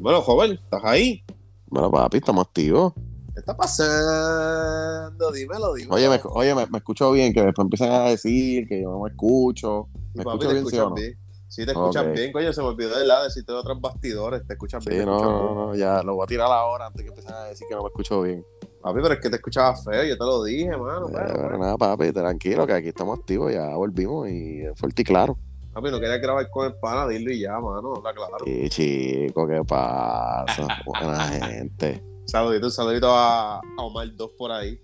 Bueno, joven, ¿estás ahí? Bueno, papi, estamos activos. ¿Qué está pasando? Dímelo, dímelo. Oye, me, oye me, me escucho bien, que después empiezan a decir que yo no me escucho. ¿Me Papi, escucho te bien, sí escuchan o no? bien. Sí, te escuchan Ok. bien, coño. Se me olvidó de la decirte de otros bastidores. Te escuchan Sí, bien. te no, no, no, ya lo voy a tirar ahora antes que empiecen a decir que no me escucho bien. Papi, pero es que te escuchaba feo. Yo te lo dije, mano. Eh, pero nada, papi, tranquilo, que aquí estamos activos, ya volvimos y fuerte y claro. Papi, no quería grabar con el pana, dilo y ya, mano. Habla claro. Sí, chico, ¿qué pasa? Buena gente. Saludito, un saludito a, a Omar 2 por ahí.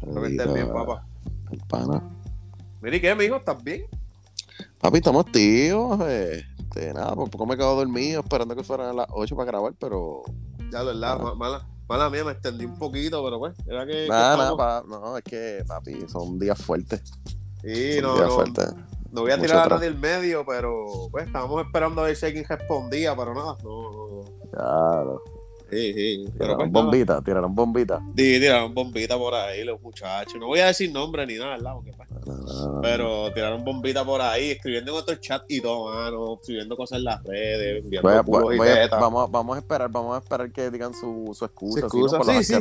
Espero que estés bien, papá. el pana. Mira, ¿y qué, mijo? ¿Estás bien? Papi, estamos activos. Eh, este, nada, por poco me quedo dormido esperando que fueran las 8 para grabar, pero. Ya, ¿verdad? Ah. Ma- Mala, mala mía, me extendí un poquito, pero pues, era que. Nada, no, es que, papi, son días fuertes. Sí, son no, días no, fuertes. No voy a tirar a nadie el medio, pero pues estábamos esperando a ver si alguien respondía, pero nada. No, no. Claro. Sí, sí. Tiraron pues, nada. bombita, tiraron bombita. Sí, tiraron bombita por ahí los muchachos. No voy a decir nombre ni nada, ¿verdad? Porque, pues, Ah, Pero tiraron bombita por ahí, escribiendo en otro chat y todo, mano, escribiendo cosas en las redes, enviando voy a- voy- a- vamos, vamos a esperar, vamos a esperar que digan su, su excusa, Su si no, excusa, por sí, sí.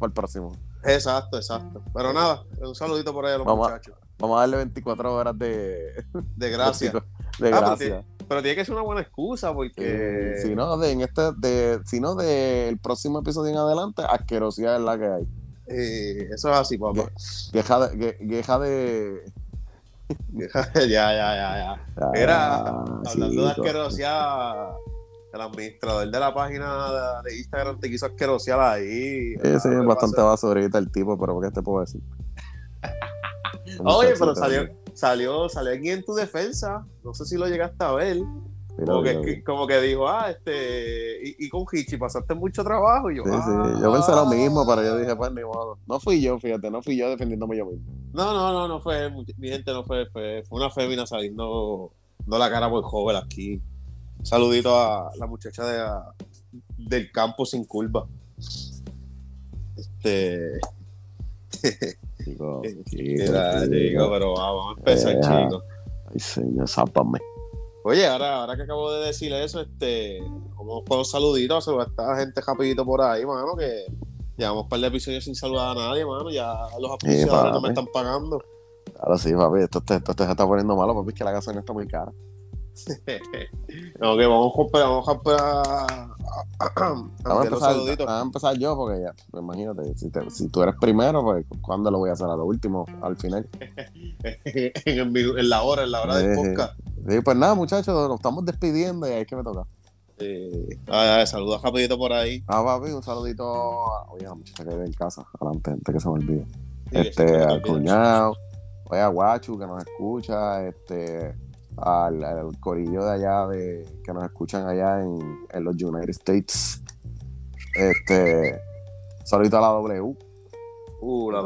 para el próximo. Exacto, exacto. Pero nada, un saludito por ahí a los Vamos a- muchachos. Vamos a darle 24 horas de, De gracias. de Ah, pero gracia. tiene, pero tiene que ser una buena excusa porque. Eh, si no, de, en este, de, si no, del próximo episodio en adelante, asquerosidad es la que hay. eh, eso es así, papá. Queja de, que- queja de, ya, ya, ya, ya. Era, Ah, hablando de chico. asquerosidad, el administrador de la página de, de Instagram te quiso asquerosear ahí. Sí, sí, Ah, es ¿qué bastante basurita el tipo, pero ¿qué te puedo decir? Oye, pero salió, salió, salió aquí en tu defensa. No sé si lo llegaste a ver. Como que, como que dijo, ah, este, y, y con Hichi pasaste mucho trabajo. Y yo, Sí, sí, ah. yo pensé lo mismo, pero yo dije, pues ni modo. No fui yo, fíjate, no fui yo defendiéndome yo mismo. No, no, no, no fue, mi gente no fue, fue, fue una fémina saliendo, no la cara muy joven aquí. Saludito a la muchacha de, del campo sin curva. Este, Chico, chico, era, chico. chico, pero vamos a empezar, Eh, chicos. Ay, señor, sápame. Oye, ahora, ahora que acabo de decir eso, este, vamos con un saludito, saludar a esta gente rapidito por ahí, mano, que llevamos un par de episodios sin saludar a nadie, mano, ya los auspiciadores no me están pagando. Ahora sí, papi, esto, esto, esto se está poniendo malo, papi, es que la gasolina está muy cara. ok, vamos a comprar, vamos a comprar Vamos a los empezar, a yo, porque ya, pues, imagínate, si, te- si tú eres primero, pues, ¿cuándo lo voy a hacer? A lo último, al final. en, la hora, en la hora del Eh, podcast. Sí, pues nada, muchachos, nos estamos despidiendo y ahí es que me toca. Eh, ay, ay, saludos rapidito por ahí. Ah, papi, un saludito a, oye, a la muchacha que vive en casa, adelante, antes que se me olvide. Sí, este, al cuñado, oye, a Guachu que nos escucha, este, al, al corillo de allá de, que nos escuchan allá en, en los United States. Este, saludito a la W. Uh, la.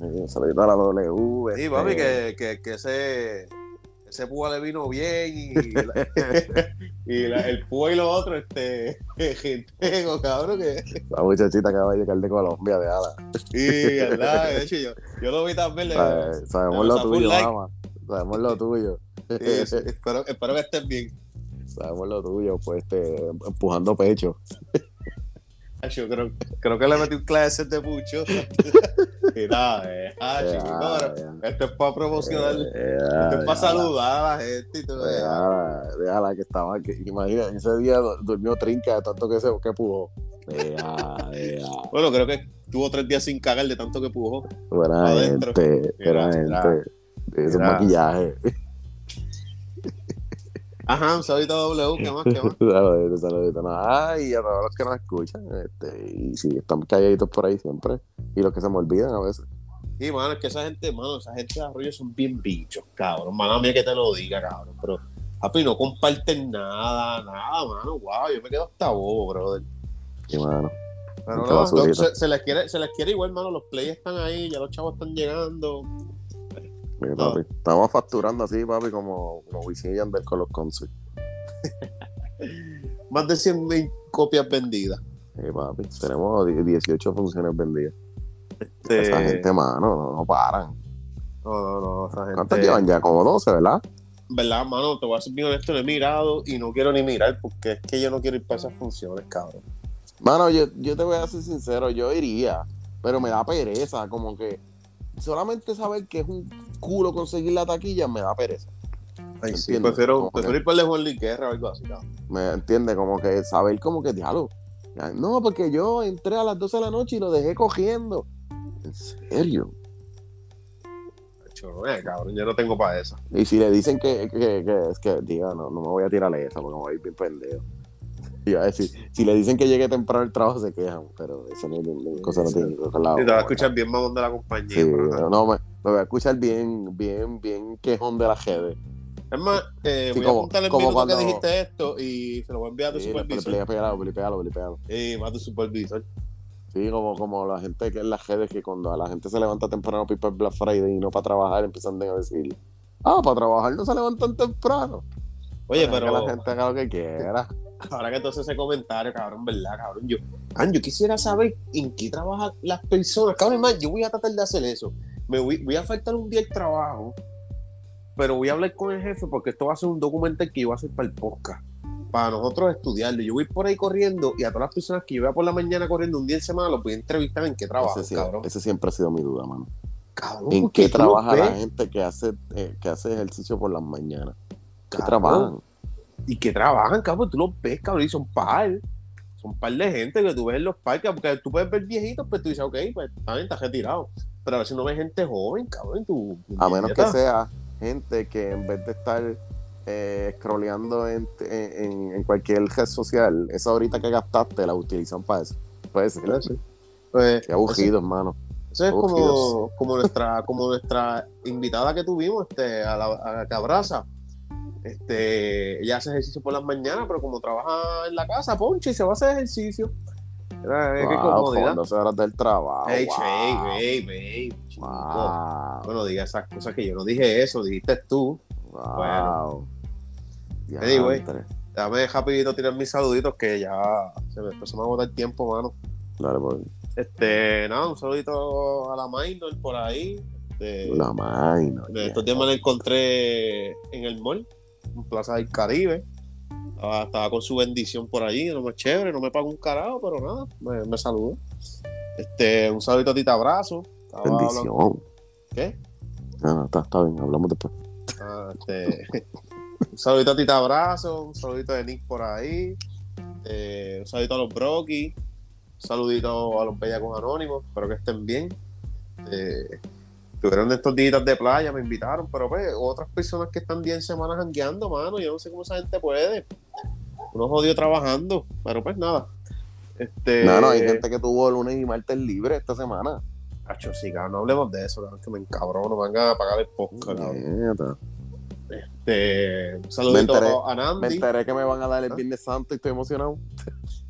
Sí, saludito a la W. Sí, este, papi, que, que, que ese, ese púa le vino bien y, la- y la- el púa y lo otro, este, gente, cabrón, que La muchachita que va a llegar de Colombia, de ala. sí, verdad, de hecho yo, yo lo vi también, le, Sabe- sabemos lo sacó un tuyo, like. mamá. Sabemos lo tuyo. espero, espero que estén bien. Sabemos lo tuyo, pues, este, empujando pecho. Yo creo, creo que le metí un clase de pucho. y nada, eh, ah, chiquito, esto es para promocionar, esto es para saludar a la gente y todo. eh. Déjala, que estaba. Que, imagina, ese día du- durmió trinca de tanto que se que pujó. Bueno, creo que tuvo tres días sin cagar de tanto que pujó. Buena gente, buena Mira, mira. gente. Es un Mira. maquillaje. Ajá, un saludito a W, ¿qué más, qué más? Saludito, saludito. No, Ay, a todos los que nos escuchan. Este, y sí, están calladitos por ahí siempre. Y los que se me olvidan a veces. Y, mano, es que esa gente, mano, esa gente de Arroyo son bien bichos, cabrón. Mano mía que te lo diga, cabrón. Pero, papi, no comparten nada, nada, mano. Wow, yo me quedo hasta bobo, brother. Y mano. Pero Qué no, basurita. no, se, se les quiere, se les quiere igual, mano. Los plays están ahí, ya los chavos están llegando. Mira, No. papi. Estamos facturando así, papi, como, como Wisin y Yandel con los concerts. Más de 100 mil copias vendidas. Sí, papi. Tenemos die- 18 funciones vendidas. Este, Esa gente, mano, no, no paran. No, no, no, esa gente. ¿Cuántas llevan ya? Como 12, ¿verdad? verdad, mano, te voy a ser bien honesto, no he mirado y no quiero ni mirar porque es que yo no quiero ir para esas funciones, cabrón. Mano, yo, yo te voy a ser sincero, yo iría, pero me da pereza, como que solamente saber que es un culo conseguir la taquilla me da pereza. Ay, sí, prefiero, prefiero que- ir para el Juan Luis Guerra o algo así, cabrón. Me entiende, como que saber como que diálogo. No, porque yo entré a las 12 de la noche y lo dejé cogiendo. ¿En serio? Eh, cabrón, yo no tengo para eso. Y si le dicen que, que, que es que, diga, no, no me voy a tirarle esa porque me voy a ir bien pendejo. Iba a decir, si le dicen que llegue temprano al trabajo se quejan, pero eso no, no- cosa no tiene que ver con la te a otra. escuchar bien mamón de la compañía. Sí, pero no, me, me voy a escuchar bien, bien, bien quejón de la GD. Es más, eh, Sí, voy como- a apuntar el minuto cuando- que dijiste esto y se lo voy a enviar a tu Sí, supervisor. pégalo. Y va a tu supervisor. Sí, como, como la gente que en las redes que cuando a la gente se levanta temprano para el Black Friday y no para trabajar, empiezan a decir, ah, para trabajar no se levantan temprano. Oye, pero Que la gente haga lo que quiera. Ahora que entonces ese comentario, cabrón, ¿verdad, cabrón? Yo, man, yo quisiera saber en qué trabajan las personas. Cabrón, man, yo voy a tratar de hacer eso. Me voy, voy a faltar un día el trabajo, pero voy a hablar con el jefe porque esto va a ser un documental que yo voy a hacer para el podcast. Para nosotros estudiarlo. Yo voy por ahí corriendo y a todas las personas que yo vea por la mañana corriendo un día en semana los voy a entrevistar en qué trabajan, ese, cabrón. ese siempre ha sido mi duda, mano. Cabrón, ¿En qué tú trabaja la gente que hace, eh, que hace ejercicio por las mañanas? ¿Qué cabrón. trabajan? Y que trabajan, cabrón, tú los ves, cabrón, y son par. Son par de gente que tú ves en los parques, porque tú puedes ver viejitos, pues tú dices, ok, pues bien, estás retirado. Pero a veces no ves gente joven, cabrón, tú. A menos que sea gente que en vez de estar eh, scrolleando en, en, en cualquier red social, esa horita que gastaste la utilizan para eso. Puede ser. Sí. Pues, Qué aburrido, hermano. Eso es como, como nuestra, como nuestra invitada que tuvimos, este, a la, a Cabraza. Este, ella hace ejercicio por las mañanas, pero como trabaja en la casa, ponche y se va a hacer ejercicio. Era, eh, qué Wow, comodidad. con 12 horas del trabajo. Ey, wow. che, ey, ey, chico. Wow. Bueno, diga esas cosas que yo no dije eso, dijiste tú. Wow. Anyway. Diantre. Déjame rapidito tirar mis saluditos que ya se me empezó a agotar el tiempo, mano. Dale, pues. Este, nada, un saludito a la Minor por ahí. Este, La máquina. de estos días me la encontré en el mall, en Plaza del Caribe. Estaba, estaba con su bendición por allí, no más chévere, no me pagó un carajo, pero nada, me, me saludó. Este, un saludito a Tita Abrazo. Estaba hablando- Bendición. ¿Qué? Ah, no, está, está bien, hablamos después. Ah, este, un saludito a Tita Abrazo, un saludito de Nick por ahí, eh, un saludito a los Brocky, un saludito a los Bellacos Anónimos, espero que estén bien. Eh, tuvieron estos días de playa, me invitaron, pero pues, otras personas que están 10 semanas jangueando, mano, yo no sé cómo esa gente puede. Unos jodidos trabajando, pero pues nada. Este, No, no, hay gente que tuvo lunes y martes libre esta semana. Acho, sí, cabrón, no hablemos de eso, cabrón, que me encabrono, me van a pagar el podcast, cabrón. Este, un saludito enteré- a Nandi. Me enteré que me van a dar el ¿Ah? Viernes Santo y estoy emocionado.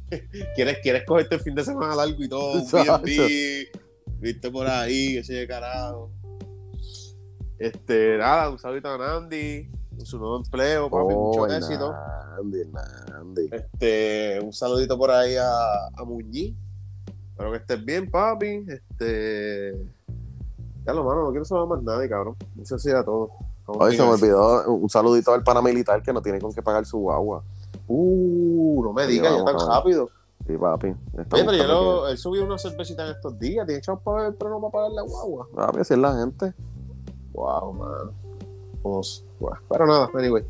¿Quieres, quieres cogerte el fin de semana largo y todo, un viste por ahí, que se de carajo. Este, nada, un saludito a Nandi, su nuevo empleo, papi, Oh, mucho éxito. Nandi. Este, un saludito por ahí a, a Muñiz. Espero que estés bien, papi. Este. Ya lo mano, no quiero saber más nadie, cabrón. Eso sí era todo. Vamos Hoy se me olvidó un saludito al paramilitar que no tiene con qué pagar su guagua. Uh, no me digas ya tan a rápido. Sí, papi. Oye, pero yo lo- él subió una cervecita en estos días. Tiene chavos para ver, pero no para pagar la guagua. Papi, así es la gente. Wow, man. Pues, bueno, pero nada, anyway.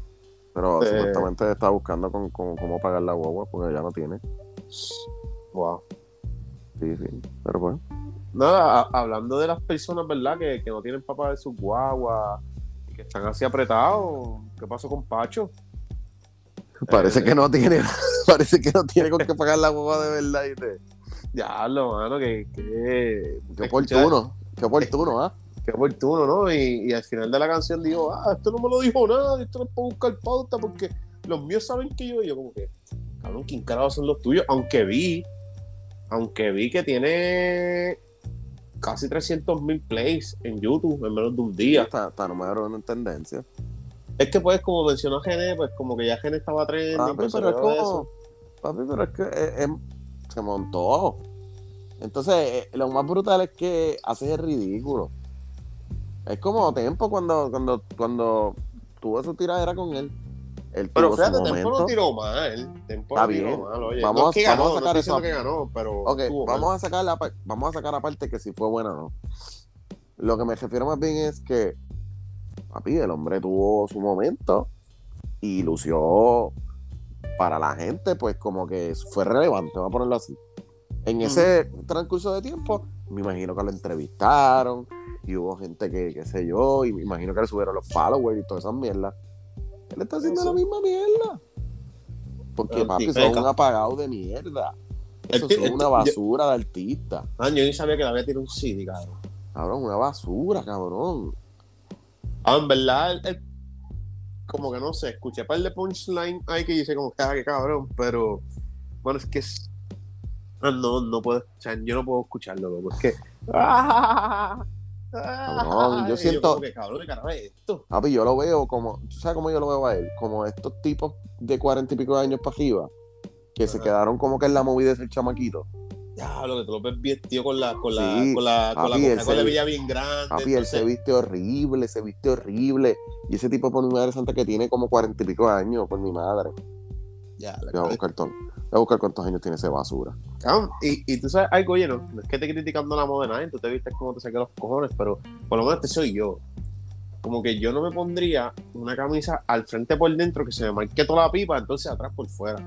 Pero Eh. supuestamente está buscando con, con- cómo pagar la guagua porque ya no tiene. Wow. Sí, sí. Pero pues. Nada, a- hablando de las personas, ¿verdad? Que, que no tienen para pagar sus guaguas y que están así apretados. ¿Qué pasó con Pacho? Parece Eh. que no tiene. parece que no tiene con qué pagar la guagua de verdad. Y te, Diablo, mano, que. que qué oportuno. Qué oportuno, ¿ah? Qué oportuno, ¿no? Y, y al final de la canción dijo, ah, esto no me lo dijo nada, esto no es para buscar pauta porque los míos saben que yo, y yo como que, cabrón, ¿quién carajo son los tuyos? Aunque vi, aunque vi que tiene casi 300 mil plays en YouTube en menos de un día. Está, está número uno en tendencia. Es que pues, como mencionó Gene, pues como que ya Gene estaba trending, Papi, pues, pero es como. Papi, pero es que eh, eh, se montó. Entonces, eh, lo más brutal es que haces el ridículo. Es como tiempo cuando, cuando, cuando tuvo su tiradera con él. Él Pero fíjate, Tempo no tiró mal. Tempo Está no tiró bien. mal, oye. Vamos no a- es que vamos a ganó, sacar no eso. que ganó, pero Ok, estuvo mal. vamos a sacar la vamos a sacar aparte que si fue bueno o no. Lo que me refiero más bien es que, papi, el hombre tuvo su momento y lució para la gente, pues como que fue relevante, vamos a ponerlo así. En ese transcurso de tiempo, me imagino que lo entrevistaron y hubo gente que, qué sé yo, y me imagino que le subieron los followers y todas esas mierdas. Él está haciendo Eso. la misma mierda. Porque, papi, son un apagado de mierda. Eso es una yo- basura de artista. Ah, yo ni sabía que le había tirado un CD, cabrón. Cabrón, una basura, cabrón. Ah, en verdad, como que no sé, escuché un par de punchline ahí que dice como que, ah, qué cabrón, pero bueno, es que es... ah, no, no puedo, o sea, yo no puedo escucharlo, loco, es que... Cabrón, yo siento- como que, cabrón, ¿qué carajo es esto? Papi, yo lo veo como, ¿tú sabes cómo yo lo veo a él? Como estos tipos de cuarenta y pico de años para arriba, que se quedaron como que en la movida de ser chamaquito. Ya, lo que tú lo ves bien, tío, con la, con la, Sí, con la, con la papi, él Coca-Cola se- Villa bien grande. Papi, él se viste horrible, se viste horrible. Y ese tipo por mi madre santa que tiene como cuarenta y pico de años, por mi madre. Ya, la Voy a a buscar cuántos años tiene ese basura. Cabrón, y, y tú sabes algo, oye, no, es que esté criticando la moda de nadie, tú te viste como te saqué los cojones, pero por lo menos este soy yo. Como que yo no me pondría una camisa al frente por dentro que se me marque toda la pipa, entonces atrás por fuera.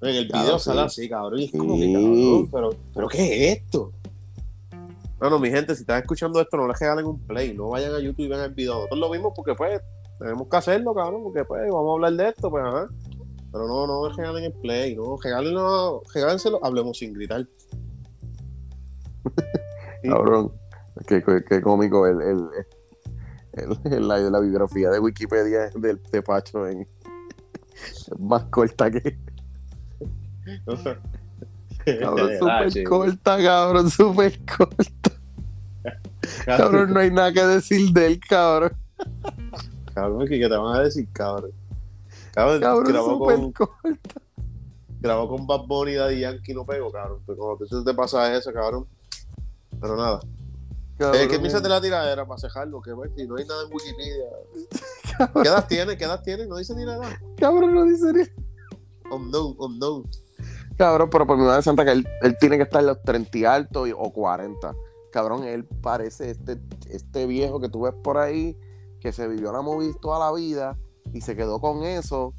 En el Claro, video sí. sale así, cabrón, y es como que cabrón, pero, pero ¿qué es esto? No, no, mi gente, si están escuchando esto, no les regalen un play, no vayan a YouTube y vean el video. Nosotros lo mismo porque pues tenemos que hacerlo, cabrón, porque pues vamos a hablar de esto, pues ajá. Pero no, no me regalen el play, no, regálenlo, regálenselo, hablemos sin gritar. Cabrón. Qué, qué- qué cómico el, el, el- el- la, la bibliografía de Wikipedia del de Pacho en, es más corta que. Cabrón, Ah, súper chico. corta, cabrón, súper corta. Cabrón, no hay nada que decir de él, cabrón. Cabrón, ¿qué qué te van a decir, cabrón? Cabrón, Cabrón, grabó, con, corta. grabó con Bad Bunny y Daddy Yankee no pego, cabrón. Pero cuando tú te pasas eso, cabrón. Pero nada. cabrón. Eh, ¿Qué piensas de la tiradera para cejarlo? Que pues, si no hay nada en Wikipedia. ¿Qué edad tiene? ¿Qué edad tiene? No dice ni la edad. Cabrón, no dice ni. Unknown, unknown. Cabrón, pero por mi madre santa que él, él tiene que estar en los 30 y alto y- o 40. Cabrón, él parece este, este viejo que tú ves por ahí, que se vivió la movie toda la vida y se quedó con eso.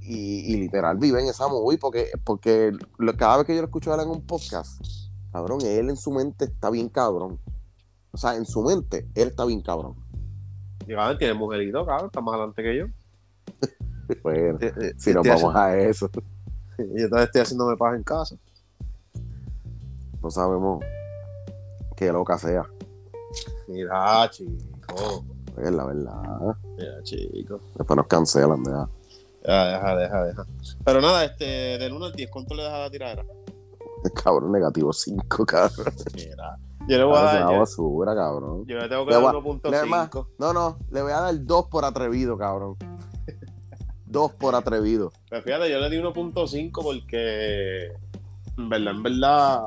Y, y literal vive en esa movie porque, porque lo- cada vez que yo lo escucho hablar en un podcast, cabrón, él en su mente está bien cabrón. O sea, en su mente, él está bien cabrón. Y cabrón, tiene mujerito, cabrón. Está más adelante que yo. Bueno, Eh, eh, si nos vamos a eso, Yo todavía estoy haciéndome paz en casa. no sabemos qué loca sea. Mira, chico. Es la verdad. Mira, chico. Después nos cancelan, deja. Ya, deja, deja, deja. Pero nada, este, del 1 al 10, ¿cuánto le das a la tiradera? Cabrón, negativo 5, cabrón. Mira. Yo le voy a Es dar. una Yo, basura, cabrón. yo le tengo que Le dar voy a- le más- 1.5. No, no, le voy a dar 2 por atrevido, cabrón. 2 por atrevido. Pero fíjate, yo le di 1.5 porque. En verdad, en verdad.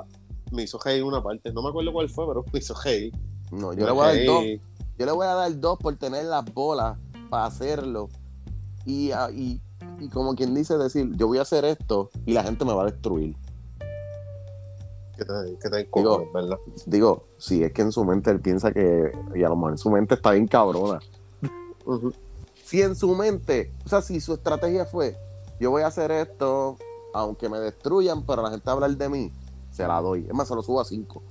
Me hizo reír una parte. No me acuerdo cuál fue, pero me hizo reír. No, yo Me le voy a dar reí. 2. Yo le voy a dar 2 por tener las bolas para hacerlo. Y, ah, y, y como quien dice, decir, yo voy a hacer esto y la gente me va a destruir. Que te, que te encojones, ¿verdad? Digo, si es que en su mente él piensa que, y a lo mejor en su mente está bien cabrona. Si en su mente, o sea, si su estrategia fue, yo voy a hacer esto, aunque me destruyan, pero la gente va a hablar de mí, se la doy. Es más, se lo subo a 5.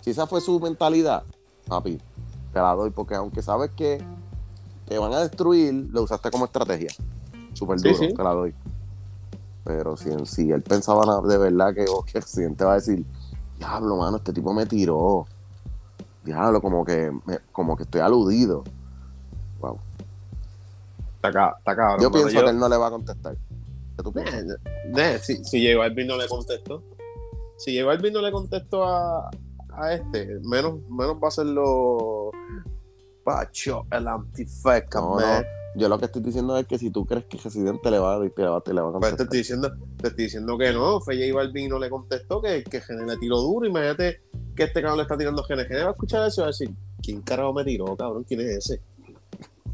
Si esa fue su mentalidad, papi, te la doy, porque aunque sabes que te van a destruir, lo usaste como estrategia. Súper Sí, duro, sí. te la doy. Pero si, si él pensaba de verdad que, oh, que el accidente va a decir, diablo, mano, este tipo me tiró. Diablo, como que, me- como que estoy aludido. Wow. Está, ca- está cabrón. Yo pienso que él no le va a contestar. ¿Qué tú piensas? Eh, si, si llegó Alvin no le contestó. Si llegó Alvin no le contestó a, a este, menos, menos va a ser lo Pacho, el antifeca, No. Yo lo que estoy diciendo es que si tú crees que Residente le va a dar, te le va, te a Pues te contestar. estoy diciendo, te estoy diciendo que no, Feye y Balvin no le contestó, que, que Gene le tiró duro. Imagínate que este cabrón le está tirando Gene. Gene va a escuchar eso y va a decir, ¿quién carajo me tiró, cabrón? ¿Quién es ese?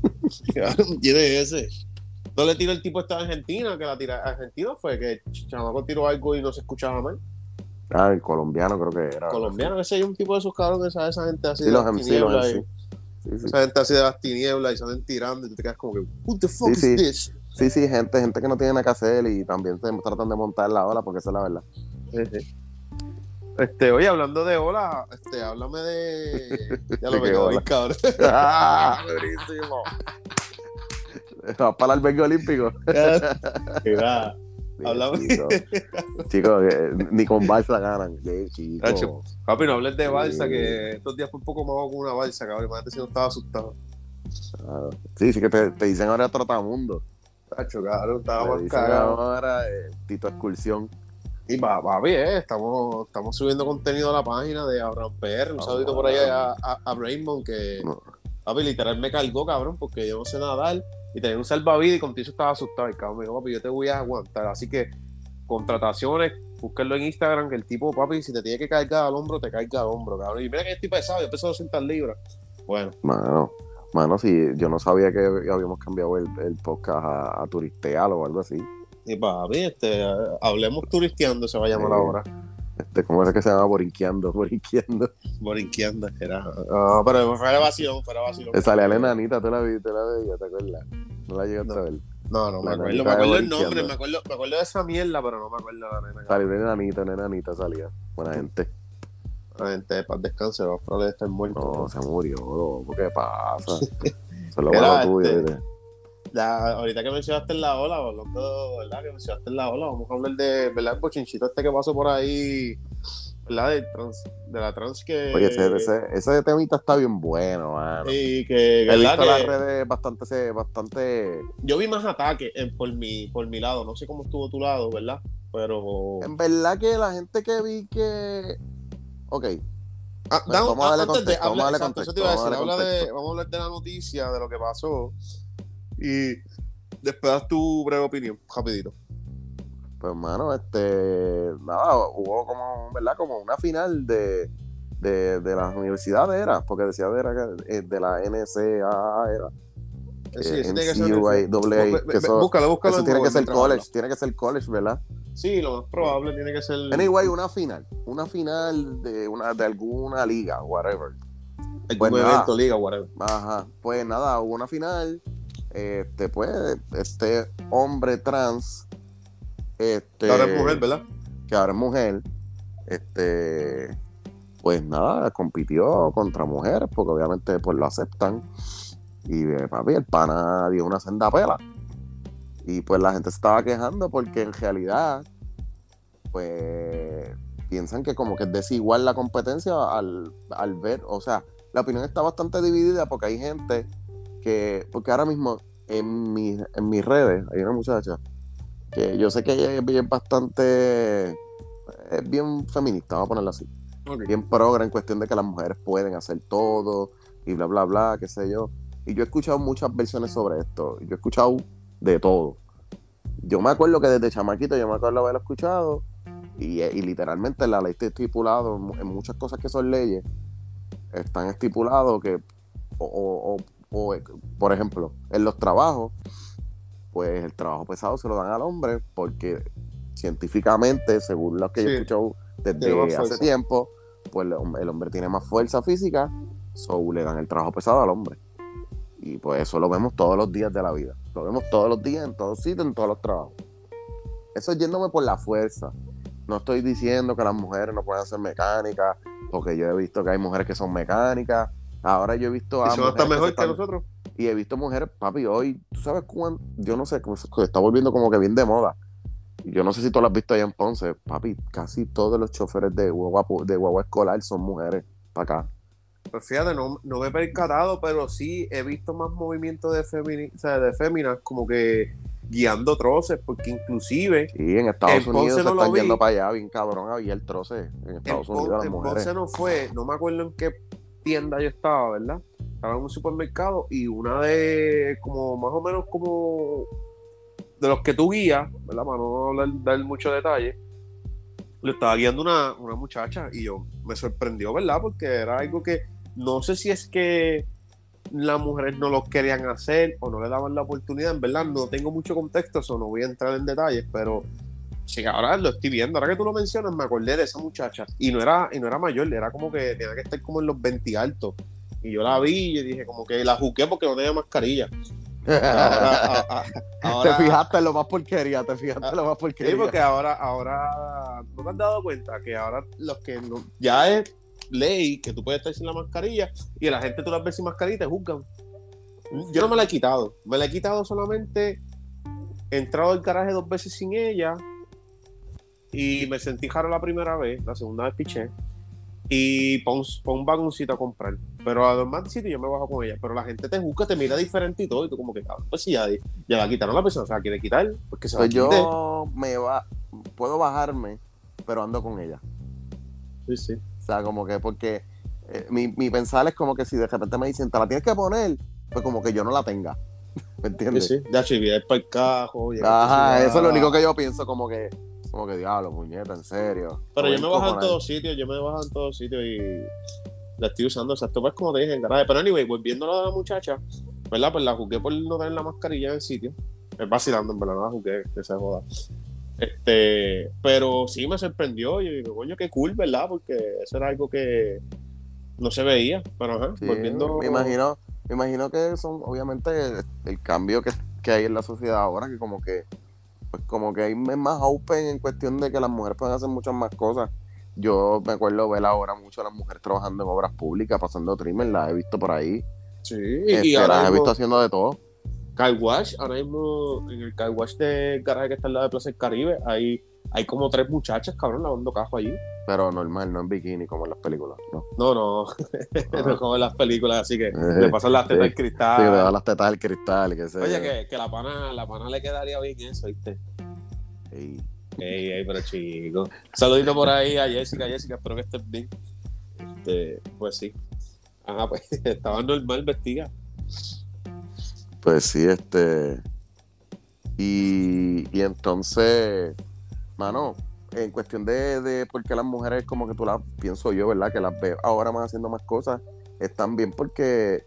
Tiene ese. No le tiró el tipo esta Argentina, que la tira Argentina fue que Chamaco tiró algo y no se escuchaba mal. Ah, el colombiano creo que era. Colombiano, ese es un tipo de esos cabrones, esa, esa gente así Sí, de los las MC, los tinieblas. MC. y- Sí, sí. Esa gente así de las tinieblas y salen tirando y tú te quedas como que, what the fuck Sí, is sí. this? Sí, sí, gente, gente que no tiene nada que hacer y también se tratan de montar la ola porque esa es la verdad. Sí, sí. Este, oye, hablando de ola, este, háblame de. Ya ¿De lo veo, cabrón. ¡Ah! Durísimo. Vas para el albergue olímpico. Hablamos- Chicos, chicos, que ni con balsa ganan. Tacho. Papi, no hables de balsa, Sí. que estos días fue un poco más con una balsa, cabrón. Imagínate si no estaba asustado. Ah, Sí, sí que te, te dicen ahora trotamundo. Tacho, cabrón, estaba Te más dicen cagado. ahora eh, Tito Excursión. Y pa- papi, eh, estamos, estamos subiendo contenido a la página de Abraham PR. Un Ah, saludito por ahí a, a, a Raymond, que No. papi literal me cargó, cabrón, porque yo no sé nadar. Y tenía un salvavidas y contigo estaba asustado. Y cabrón me dijo, papi, yo te voy a aguantar. Así que, contrataciones, búsquenlo en Instagram, que el tipo, papi, si te tiene que cargar al hombro, te carga al hombro, cabrón. Y mira que yo estoy pesado, yo peso 200 libras. Bueno, Mano, mano, si yo no sabía que habíamos cambiado el, el podcast a, a turistear o algo así. y papi, este, hablemos turisteando, se va a llamar Sí. ahora. Este, ¿Cómo es que se llama? Borinqueando, borinqueando. Borinqueando, era. Ah, pero fuera vacilón, fuera vacilón. Te sale a la enanita, tú la vi, te la veías, ¿te acuerdas? No la llegaste a ver. No, no me acuerdo. Me acuerdo el nombre, me acuerdo, me acuerdo de esa mierda, pero no me acuerdo de la nena. Salió una enanita, una enanita salía. Buena gente. La gente paz descanse, va a estar muerto. No, se murió, ¿qué pasa? Eso es lo malo tuyo, este, ¿viste? Ya, ahorita que mencionaste en la ola, hablando, ¿verdad? Que mencionaste en la ola, vamos a hablar de, ¿verdad? El bochinchito este que pasó por ahí, ¿verdad? De, trans, de la trans que. Oye, ese, ese, ese temita está bien bueno, mano. Y que, He ¿verdad? visto las Que redes bastante, se- bastante... yo vi más ataques en- por, mi, por mi lado, no sé cómo estuvo tu lado, ¿verdad? Pero. En verdad que la gente que vi que... Ok, Ah, da- vamos a darle contexto, vamos a hablar- de- vamos a hablar de la noticia, de lo que pasó. Y después das tu breve opinión, rapidito. pues mano, este... Nada, hubo como, ¿verdad? Como una final de, de, de las universidades era, porque decía de, era, eh, de la NCAA era. Eh, sí, eh, tiene que ser- NCUA, que ve- eso, búscalo, búscalo eso en tiene que ser college, tiene que ser college, ¿verdad? Sí, lo más probable tiene que ser Anyway, una final, una final de una de alguna liga, whatever. pues nada. evento, liga, whatever. Ajá, pues nada, hubo una final. Este, pues, este hombre trans, este, Ahora es mujer, ¿verdad? que ahora es mujer, este, pues nada, compitió contra mujeres, porque obviamente pues lo aceptan. Y eh, papi, el pana dio una senda pela. Y pues la gente se estaba quejando porque en realidad, pues piensan que como que es desigual la competencia al, al ver, o sea, la opinión está bastante dividida porque hay gente que, porque ahora mismo en, mi, en mis redes hay una muchacha que yo sé que ella es bien bastante, es bien feminista, vamos a ponerlo así, bien progre en cuestión de que las mujeres pueden hacer todo y bla, bla, bla, qué sé yo. Y yo he escuchado muchas versiones sobre esto, yo he escuchado de todo. Yo me acuerdo que desde chamaquito yo me acuerdo haberlo escuchado y, y literalmente la ley está estipulado en, en muchas cosas que son leyes están estipulados que o, o- o- eh, por ejemplo en los trabajos pues el trabajo pesado se lo dan al hombre porque científicamente según lo que yo he escuchado desde hace fuerza. tiempo pues el hom- el hombre tiene más fuerza física so le dan el trabajo pesado al hombre y pues eso lo vemos todos los días de la vida lo vemos todos los días en todos sitios en todos los trabajos eso es yéndome por la fuerza no estoy diciendo que las mujeres no puedan ser mecánicas, porque yo he visto que hay mujeres que son mecánicas. Ahora yo he visto a Y son hasta mujeres mejor que están- nosotros. Y he visto mujeres, papi, hoy, tú sabes cuándo, yo no sé, se- está volviendo como que bien de moda. Yo no sé si tú lo has visto allá en Ponce, papi, casi todos los choferes de guagua, de guagua escolar son mujeres para acá. Pues fíjate, no, no me he percatado, pero sí he visto más movimiento de, femini, o sea, de féminas como que guiando troces, porque inclusive Y en Estados En Ponce Unidos se no están yendo para allá, bien cabrón, había el troce en en, Estados Unidos las en mujeres. Ponce no fue, no me acuerdo en qué tienda yo estaba, ¿verdad? Estaba en un supermercado y una de como más o menos como de los que tú guías, ¿verdad? Para no dar mucho detalle, le estaba guiando una, una muchacha y yo me sorprendió, ¿verdad? Porque era algo que no sé si es que las mujeres no lo querían hacer o no le daban la oportunidad. En verdad, no tengo mucho contexto, eso no voy a entrar en detalles, pero sí, ahora lo estoy viendo. Ahora que tú lo mencionas, me acordé de esa muchacha. Y no era, y no era mayor, era como que tenía que estar como en los 20 altos. Y yo la vi y dije, como que la juzgué porque no tenía mascarilla. Ahora, ahora, te fijaste en lo más porquería, te fijaste en lo más porquería. Sí, porque ahora, ahora, ¿no te has dado cuenta que ahora los que no, ya es ley que tú puedes estar sin la mascarilla y la gente tú las ves sin mascarilla y te juzgan? Yo no me la he quitado, me la he quitado solamente, he entrado al garaje dos veces sin ella y me sentí jaro la primera vez, la segunda vez piché y pon, un vagoncito a comprar. Pero a los más sitios yo me bajo con ella. Pero la gente te busca, te mira diferente y todo. Y tú, como que, cabrón, pues si ya, ya la quitaron la persona, o sea, quiere quitar, porque se pues yo me va, puedo bajarme, pero ando con ella. Sí, sí. O sea, como que, porque eh, mi, mi pensar es como que si de repente me dicen, te la tienes que poner, pues como que yo no la tenga. ¿Me entiendes? Sí, sí. Ya, es para el cajo. Ajá, eso es lo único que yo pienso, como que como que diablo, puñeta, en serio. Pero yo me bajo en todos sitios, yo me bajo en todos sitios y la estoy usando, exacto, pues como te dije en garaje. Pero anyway, volviendo a la muchacha, ¿verdad? Pues la jugué por no tener la mascarilla en el sitio. Es vacilando, en verdad, no la jugué, que se joda. Este, pero sí me sorprendió. Y digo, coño, qué cool, ¿verdad? Porque eso era algo que no se veía. Pero ajá, volviendo. Me imagino, me imagino que son, obviamente, el, cambio que, que hay en la sociedad ahora, que como que pues como que hay más open en cuestión de que las mujeres pueden hacer muchas más cosas. Yo me acuerdo ver ahora mucho a las mujeres trabajando en obras públicas, pasando trimmer, las he visto por ahí. Sí, y este, las he visto haciendo de todo. Car Wash, ahora mismo en el Car Wash de garaje que está al lado de Plaza del Caribe, hay, hay como tres muchachas, cabrón, lavando cajo allí. Pero normal, no en bikini como en las películas, ¿no? No, no, no como en las películas, así que le pasan las tetas al cristal. Sí, le dan las tetas al cristal. Que Oye, que, que, la, pana, la pana le quedaría bien eso, ¿viste? Ey. Ey, ey, pero chico. Saludito por ahí a Jessica, Jessica, espero que estés bien. Este, pues sí. Ajá, pues estaba normal vestida. Pues sí, este. Y, y entonces, mano, en cuestión de, de por qué las mujeres, como que tú las pienso yo, ¿verdad? Que las veo ahora más haciendo más cosas, están bien porque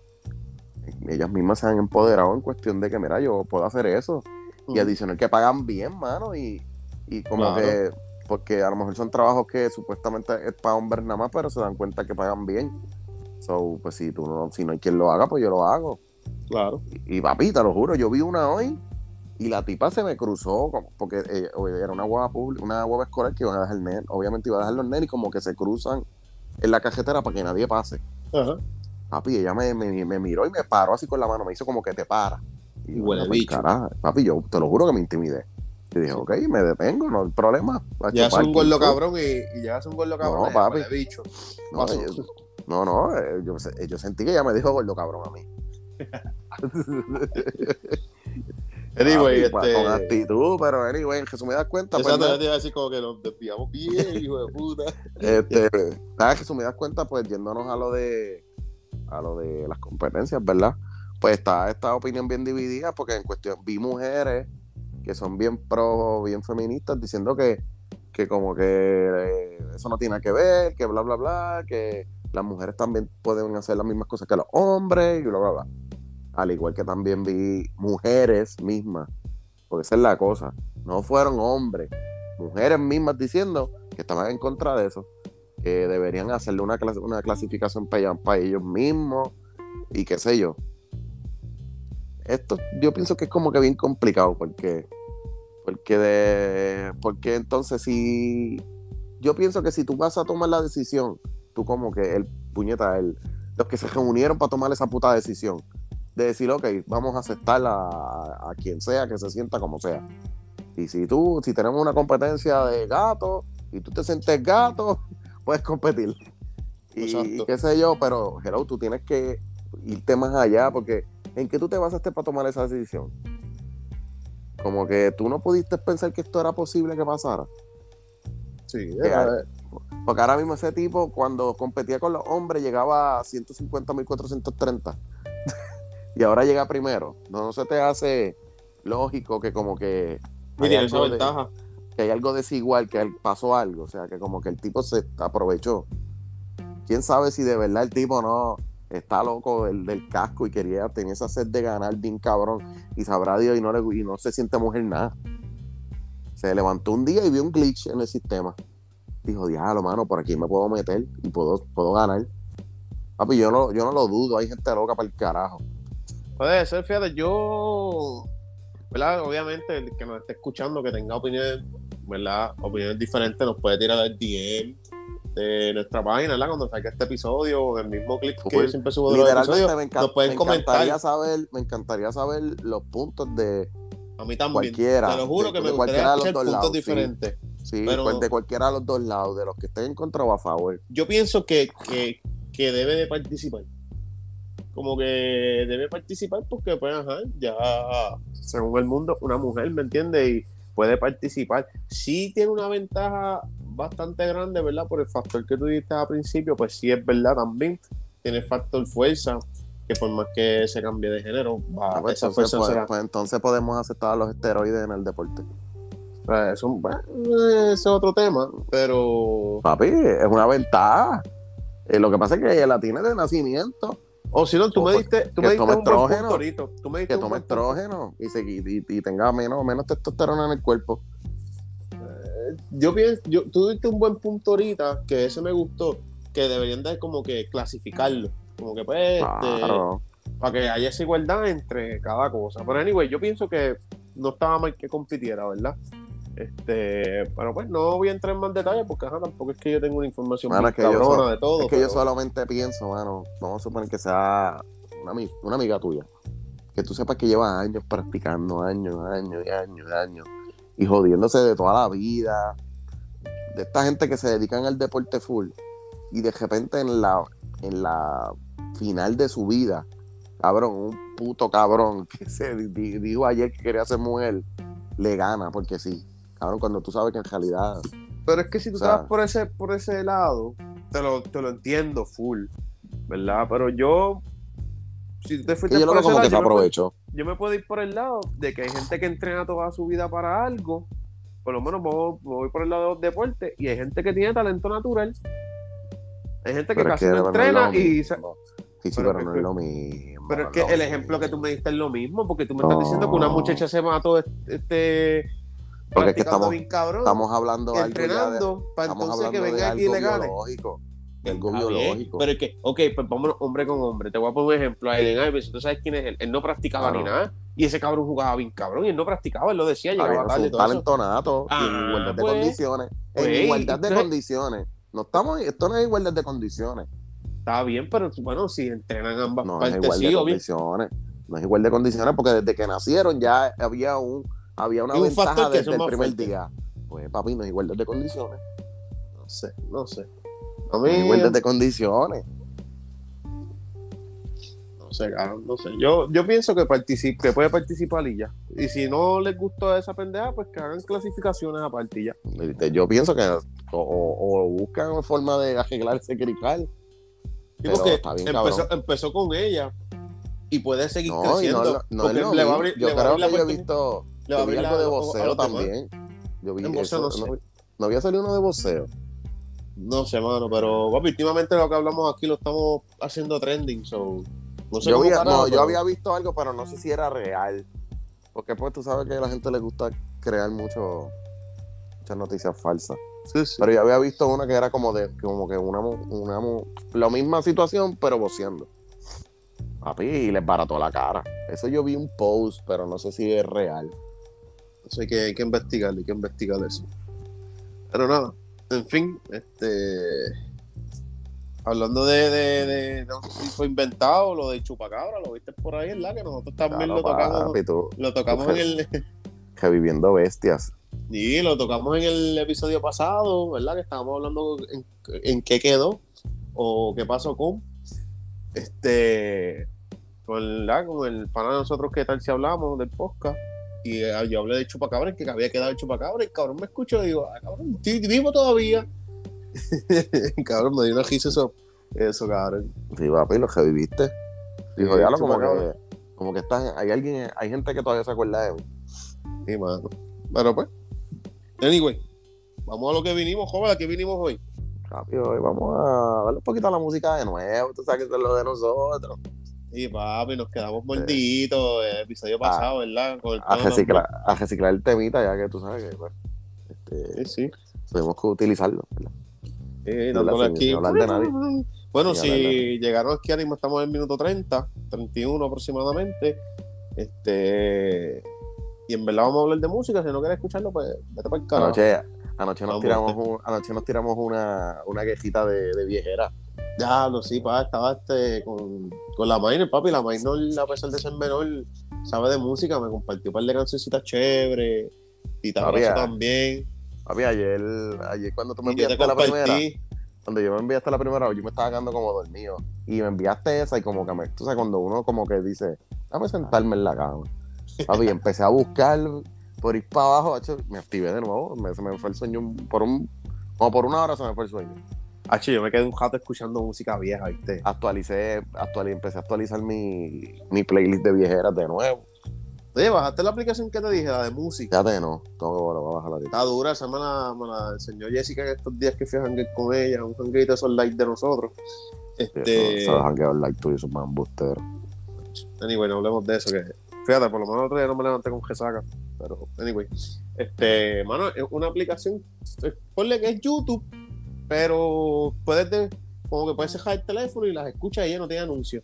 ellas mismas se han empoderado en cuestión de que, mira, yo puedo hacer eso. Y adicional que pagan bien, mano, y, y como que, porque a lo mejor son trabajos que supuestamente es para hombres nada más, pero se dan cuenta que pagan bien. So, pues si tú no, si no hay quien lo haga, pues yo lo hago. Claro. Y, y papi, te lo juro, yo vi una hoy y la tipa se me cruzó, porque eh, era una hueva pública, una hueva escolar que iban a dejar el nen, obviamente iba a dejar los nenes y como que se cruzan en la cajetera para que nadie pase. Ajá. Papi, ella me, me, miró y me paró así con la mano, me hizo como que te para. Y huele pues, bicho. papi, yo te lo juro que me intimidé. Y dije, ok, me detengo, no hay problema. Ya es un gordo cabrón y, ya es un gordo cabrón. No, papi. Bicho. No, yo, no, no, eh, yo, yo, sentí que ella me dijo gordo cabrón a mí. Anyway, este... Con actitud, pero anyway, en resumidas cuentas. Pues, te iba a decir como que nos desviamos bien, hijo de puta. Este, nada, en resumidas cuentas, pues yéndonos a lo de a lo de las competencias, ¿verdad? Pues está esta opinión bien dividida, porque en cuestión vi mujeres que son bien pro, bien feministas, diciendo que, que como que eh, eso no tiene que ver, que bla, bla, bla, que las mujeres también pueden hacer las mismas cosas que los hombres y bla, bla, bla al igual que también vi mujeres mismas, porque esa es la cosa, no fueron hombres, mujeres mismas diciendo que estaban en contra de eso, que deberían hacerle una, clasificación para, para ellos mismos y qué sé yo. Esto yo pienso que es como que bien complicado porque porque de porque entonces si yo pienso que si tú vas a tomar la decisión, tú como que el puñeta el los que se reunieron para tomar esa puta decisión de decir, ok, vamos a aceptar a, quien sea que se sienta como sea. Y si tú, si tenemos una competencia de gato y tú te sientes gato, puedes competir. Y, qué sé yo, pero hello, tú tienes que irte más allá porque ¿en qué tú te basaste para tomar esa decisión? Como que tú no pudiste pensar que esto era posible que pasara. Sí, porque ahora mismo ese tipo, cuando competía con los hombres, llegaba a 150.430 y ahora llega primero. ¿No se te hace lógico que como que... Hay algo ventaja. que hay algo desigual, que pasó algo, o sea, que como que el tipo se aprovechó. ¿Quién sabe si de verdad el tipo no, está loco el del casco y quería tener esa sed de ganar bien cabrón y sabrá Dios y no, le, y no se siente mujer nada. Se levantó un día y vio un glitch en el sistema. Dijo, diablo, mano, por aquí me puedo meter y puedo, puedo ganar. Papi, yo no, yo no lo dudo, hay gente loca para el carajo. Puede ser, fíjate, yo, ¿verdad? Obviamente, el que nos esté escuchando, que tenga opiniones, ¿verdad? Opiniones diferentes, nos puede tirar al DM de nuestra página, ¿verdad? Cuando salga este episodio, o el mismo clip que yo Pues, siempre subo de los episodios, me, nos pueden me comentar. encantaría saber, me encantaría saber los puntos de, A mí también. cualquiera, Te lo juro de- que me gustaría los dos puntos lados, sí. diferentes. sí, Pero- pues, de cualquiera de los dos lados, de los que estén en contra o a favor. Yo pienso que, que, que debe de participar. Como que debe participar porque, pues, ajá, ya, según el mundo, una mujer, ¿me entiendes? Y puede participar. Sí tiene una ventaja bastante grande, ¿verdad? Por el factor que tú dijiste al principio, pues sí es verdad también. Tiene el factor fuerza, que por más que se cambie de género, va, Ah, pues, esa entonces, fuerza pues- será. pues entonces podemos aceptar los esteroides en el deporte. pues, es un- bueno, ese es otro tema, pero. Papi, es una ventaja. Eh, lo que pasa es que ella la tiene de nacimiento, O si no, tú O me diste, tú que me diste tome un. Tú me diste que tome estrógeno y, se, y, y tenga menos, menos testosterona en el cuerpo. yo pienso, yo, tú diste un buen punto ahorita, que ese me gustó, que deberían de como que clasificarlo. Como que pues, este, para que haya esa igualdad entre cada cosa. Pero anyway, yo pienso que no estaba mal que compitiera, ¿verdad? Este, pero pues no voy a entrar en más detalles porque ajá, tampoco es que yo tenga una información Mano, bien es que yo cabrona so- de todo. Es que yo solamente pienso, mano, vamos a suponer que sea una, ami- una amiga tuya. Que tú sepas que lleva años practicando, años, años y años y años. Y jodiéndose de toda la vida. De esta gente que se dedican al deporte full. Y de repente en la, en la final de su vida, cabrón, un puto cabrón que se di- dijo ayer que quería ser mujer, le gana porque sí. Cabrón, cuando tú sabes que en realidad Pero es que si tú O sea- te vas por ese, por ese lado, te lo, te lo entiendo full, ¿verdad? Pero yo, si tú te fuiste yo lo por veo ese como lado, que yo me puedo- yo me puedo ir por el lado de que hay gente que entrena toda su vida para algo, por lo menos me voy, por el lado de los deportes, y hay gente que tiene talento natural. Hay gente que Pero es casi que no no entrena lo y... se- Sí, sí, Pero no es lo mismo. Pero es no que lo el ejemplo que tú me diste es lo mismo, porque tú me estás diciendo que una No. muchacha se mató este... Porque es que estamos, bien cabrón, estamos hablando algo ya de, entrenando, para entonces que venga aquí y algo le gane. biológico. de algo Está bien, biológico. Pero es que, ok, pues vámonos hombre con hombre. Te voy a poner un ejemplo. Aiden Iverson, tú sabes quién es él. Él no practicaba Claro. ni nada. Y ese cabrón jugaba bien cabrón. Y él no practicaba, él lo decía, llegaba tarde un talento nato en Ah, igualdad de pues, condiciones. pues, en igualdad de condiciones. No estamos, esto no es igualdad de condiciones. Está bien, pero bueno, si entrenan ambas No es igual sí, de condiciones. No es igual de condiciones porque desde que nacieron ya había un había una un ventaja desde el primer día. Pues papi, no es igualdad de condiciones. No sé, no sé. A No es igualdad de condiciones. no sé, no sé. Yo, yo pienso que, que puede participar y ya. Y si no les gustó esa pendeja, pues que hagan clasificaciones aparte y ya. Este, Yo pienso que o, o- o buscan forma de arreglar ese crical. Sí, porque está bien, empezó, con ella y puede seguir No, creciendo. no, es lo- no es porque lo le va a mismo. abrir, Yo creo que yo he visto le yo vi algo la- de voceo también. Yo vi En voceo eso, no sé. no, no había salido uno de voceo. No sé, mano, pero papi, últimamente lo que hablamos aquí lo estamos haciendo trending, so no sé yo, había, carajo, no, yo pero- había visto algo, pero no sé si era real. Porque pues tú sabes que a la gente le gusta crear mucho, muchas noticias falsas. Sí, sí. Pero yo había visto una que era como de como que una, una mu- la misma situación, pero voceando. Papi, y les barató la cara. Eso yo vi un post, pero no sé si es real. Así que hay que investigar, hay que investigar eso. Pero nada, en fin, este. Hablando de, de, de- no sé si fue inventado lo de chupacabra, lo viste por ahí, ¿verdad? Que nosotros también Claro, lo tocamos, papi, tú, lo tocamos en el, reviviendo bestias. sí, lo tocamos en el episodio pasado, ¿verdad? Que estábamos hablando en, en qué quedó o qué pasó con este con, con el pana de nosotros que tal si hablamos del podcast y eh, yo hablé de chupacabra que había quedado el chupacabra y el cabrón me escuchó y digo, ah, cabrón, estoy vivo todavía. cabrón, me dio una risa eso, eso, cabrón. Sí, papi, lo reviviste. Dijo, Sí, ya como chupacabra. que, como que estás, hay alguien, hay gente que todavía se acuerda de mí. Sí, mano. Pero pues, anyway, vamos a lo que vinimos, joven, ¿a qué vinimos hoy? Rápido, hoy vamos a darle un poquito a la música de nuevo, tú sabes que es lo de nosotros. Y papi, nos quedamos morditos el episodio Ah, pasado, ¿verdad? Con el A reciclar, a reciclar el temita, ya que tú sabes que pues, este, Sí, sí. tenemos que utilizarlo. ¿verdad? Sí, hablar- aquí. de nadie. Bueno, si hablar llegaron aquí ahora mismo estamos en el minuto 30, 31 aproximadamente. Este. Y en verdad vamos a hablar de música. Si no quieres escucharlo, pues vete para el carajo. Anoche, anoche nos tiramos, este. un- anoche nos tiramos una, una quejita de, de viejera. Ya, lo sí, pa, estaba este, con, con la minor, papi. La minor, a pesar de ser menor, sabe de música. Me compartió un par de cancioncitas chéveres. Y también. Papi, ayer, ayer cuando tú me enviaste la primera, cuando yo me enviaste la primera, yo me estaba quedando como dormido. Y me enviaste esa y como que me, tú sabes, cuando uno como que dice, dame sentarme en la cama. Papi, empecé a buscar por ir para abajo, me activé de nuevo, me, se me fue el sueño por un, como por una hora se me fue el sueño. Hacho, yo me quedé un rato escuchando música vieja, ¿viste? Actualicé, actualicé empecé a actualizar mi, mi playlist de viejeras de nuevo. Oye, bajaste la aplicación que te dije, la de música. Fíjate, no, tengo que volver a bajar la Está dura, esa me la, me la enseñó Jessica en estos días que fui a hangar con ella, un hanguito de esos likes de nosotros. Este, Eso, eso like tuyo, esos más embusteros. anyway, no hablemos de eso, que fíjate, por lo menos el otro día no me levanté con Gesaca, pero anyway. Este, mano, es una aplicación, ponle que es YouTube, pero puedes, de- como que puedes dejar el teléfono y las escuchas y ella no tiene anuncios.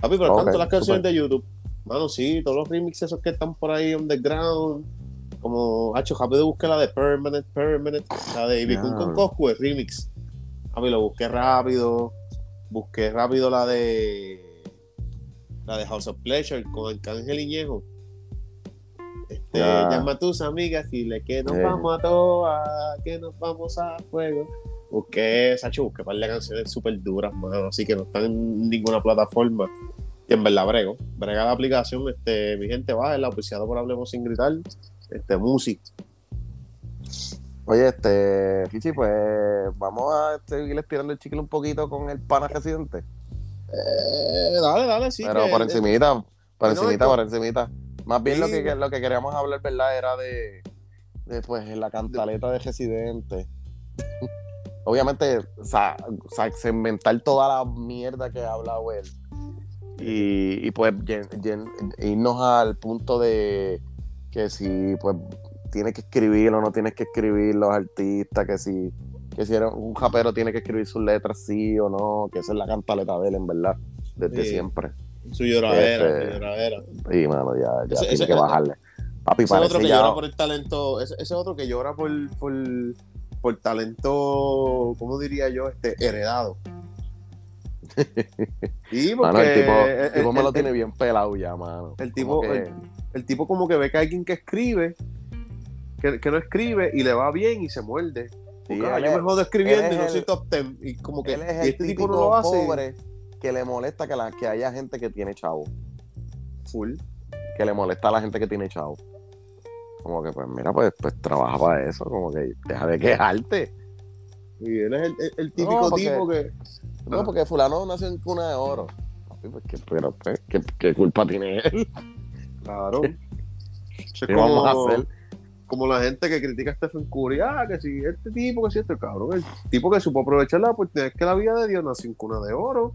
Papi, pero Ok, tanto las canciones de YouTube, mano, sí, todos los remixes esos que están por ahí underground, como, hacho, rápido busqué la de Permanent, Permanent, la de Ivy Queen con. Coscu, el remix. Papi, lo busqué rápido, busqué rápido la de la de House of Pleasure con Arcángel Iñejo. Este, llama a tus amigas y le que nos Eh. vamos a todas, que nos vamos a fuego. Busqué, Sacho, busqué un par de canciones súper duras, mano, así que no están en ninguna plataforma. Y en verdad, brego. Brega la aplicación, este, mi gente va, el auspiciado por Hablemos Sin Gritar, este, Music. Oye, este, Fichi, pues vamos a seguir estirando el chicle un poquito con el pana residente. Eh, dale, dale, sí. pero que- por encimita, por no, encimita, por encimita. Más bien lo que, lo que queríamos hablar, ¿verdad? Era de, de pues, la cantaleta de residente. Obviamente, o sea, o sea, segmentar toda la mierda que ha hablado él. Y, y pues yen- yen- irnos al punto de que si pues tienes que escribir o no tienes que escribir los artistas, que si, que si eres un japero tiene que escribir sus letras sí o no, que esa es la cantaleta de él, en verdad, desde Sí. siempre. Su lloradera, Este, su lloradera. Y mano, ya, ya Ese- tiene ese- que bajarle. Papi, Ese otro que ya- llora por el talento, ese, ese otro que llora por, por, por talento, ¿cómo diría yo? Este, heredado. Y porque Mano, el tipo, el, el tipo me el- lo el- tiene bien pelado ya, mano. el tipo- que- el tipo como que ve que hay alguien que escribe, que, que no escribe y le va bien y se muerde. Sí, yo me jodo escribiendo y no soy top ten. Y como que es este tipo no lo hace. pobre que le molesta que, la, que haya gente que tiene chavo. Full. Que le molesta a la gente que tiene chavo. Como que, pues mira, pues, pues trabaja para eso. Como que deja de quejarte. Y él es el, el- el típico No, porque- tipo que. No, porque fulano nació en cuna de oro. Pues, ¿qué, pero, pues, ¿qué, qué culpa tiene él? Claro. Es ¿Qué vamos a como- hacer? como la gente que critica a Stephen Curry, ah, que si este tipo, que si este cabrón, el tipo que supo aprovechar la oportunidad que la vida de Dios nació en cuna de oro,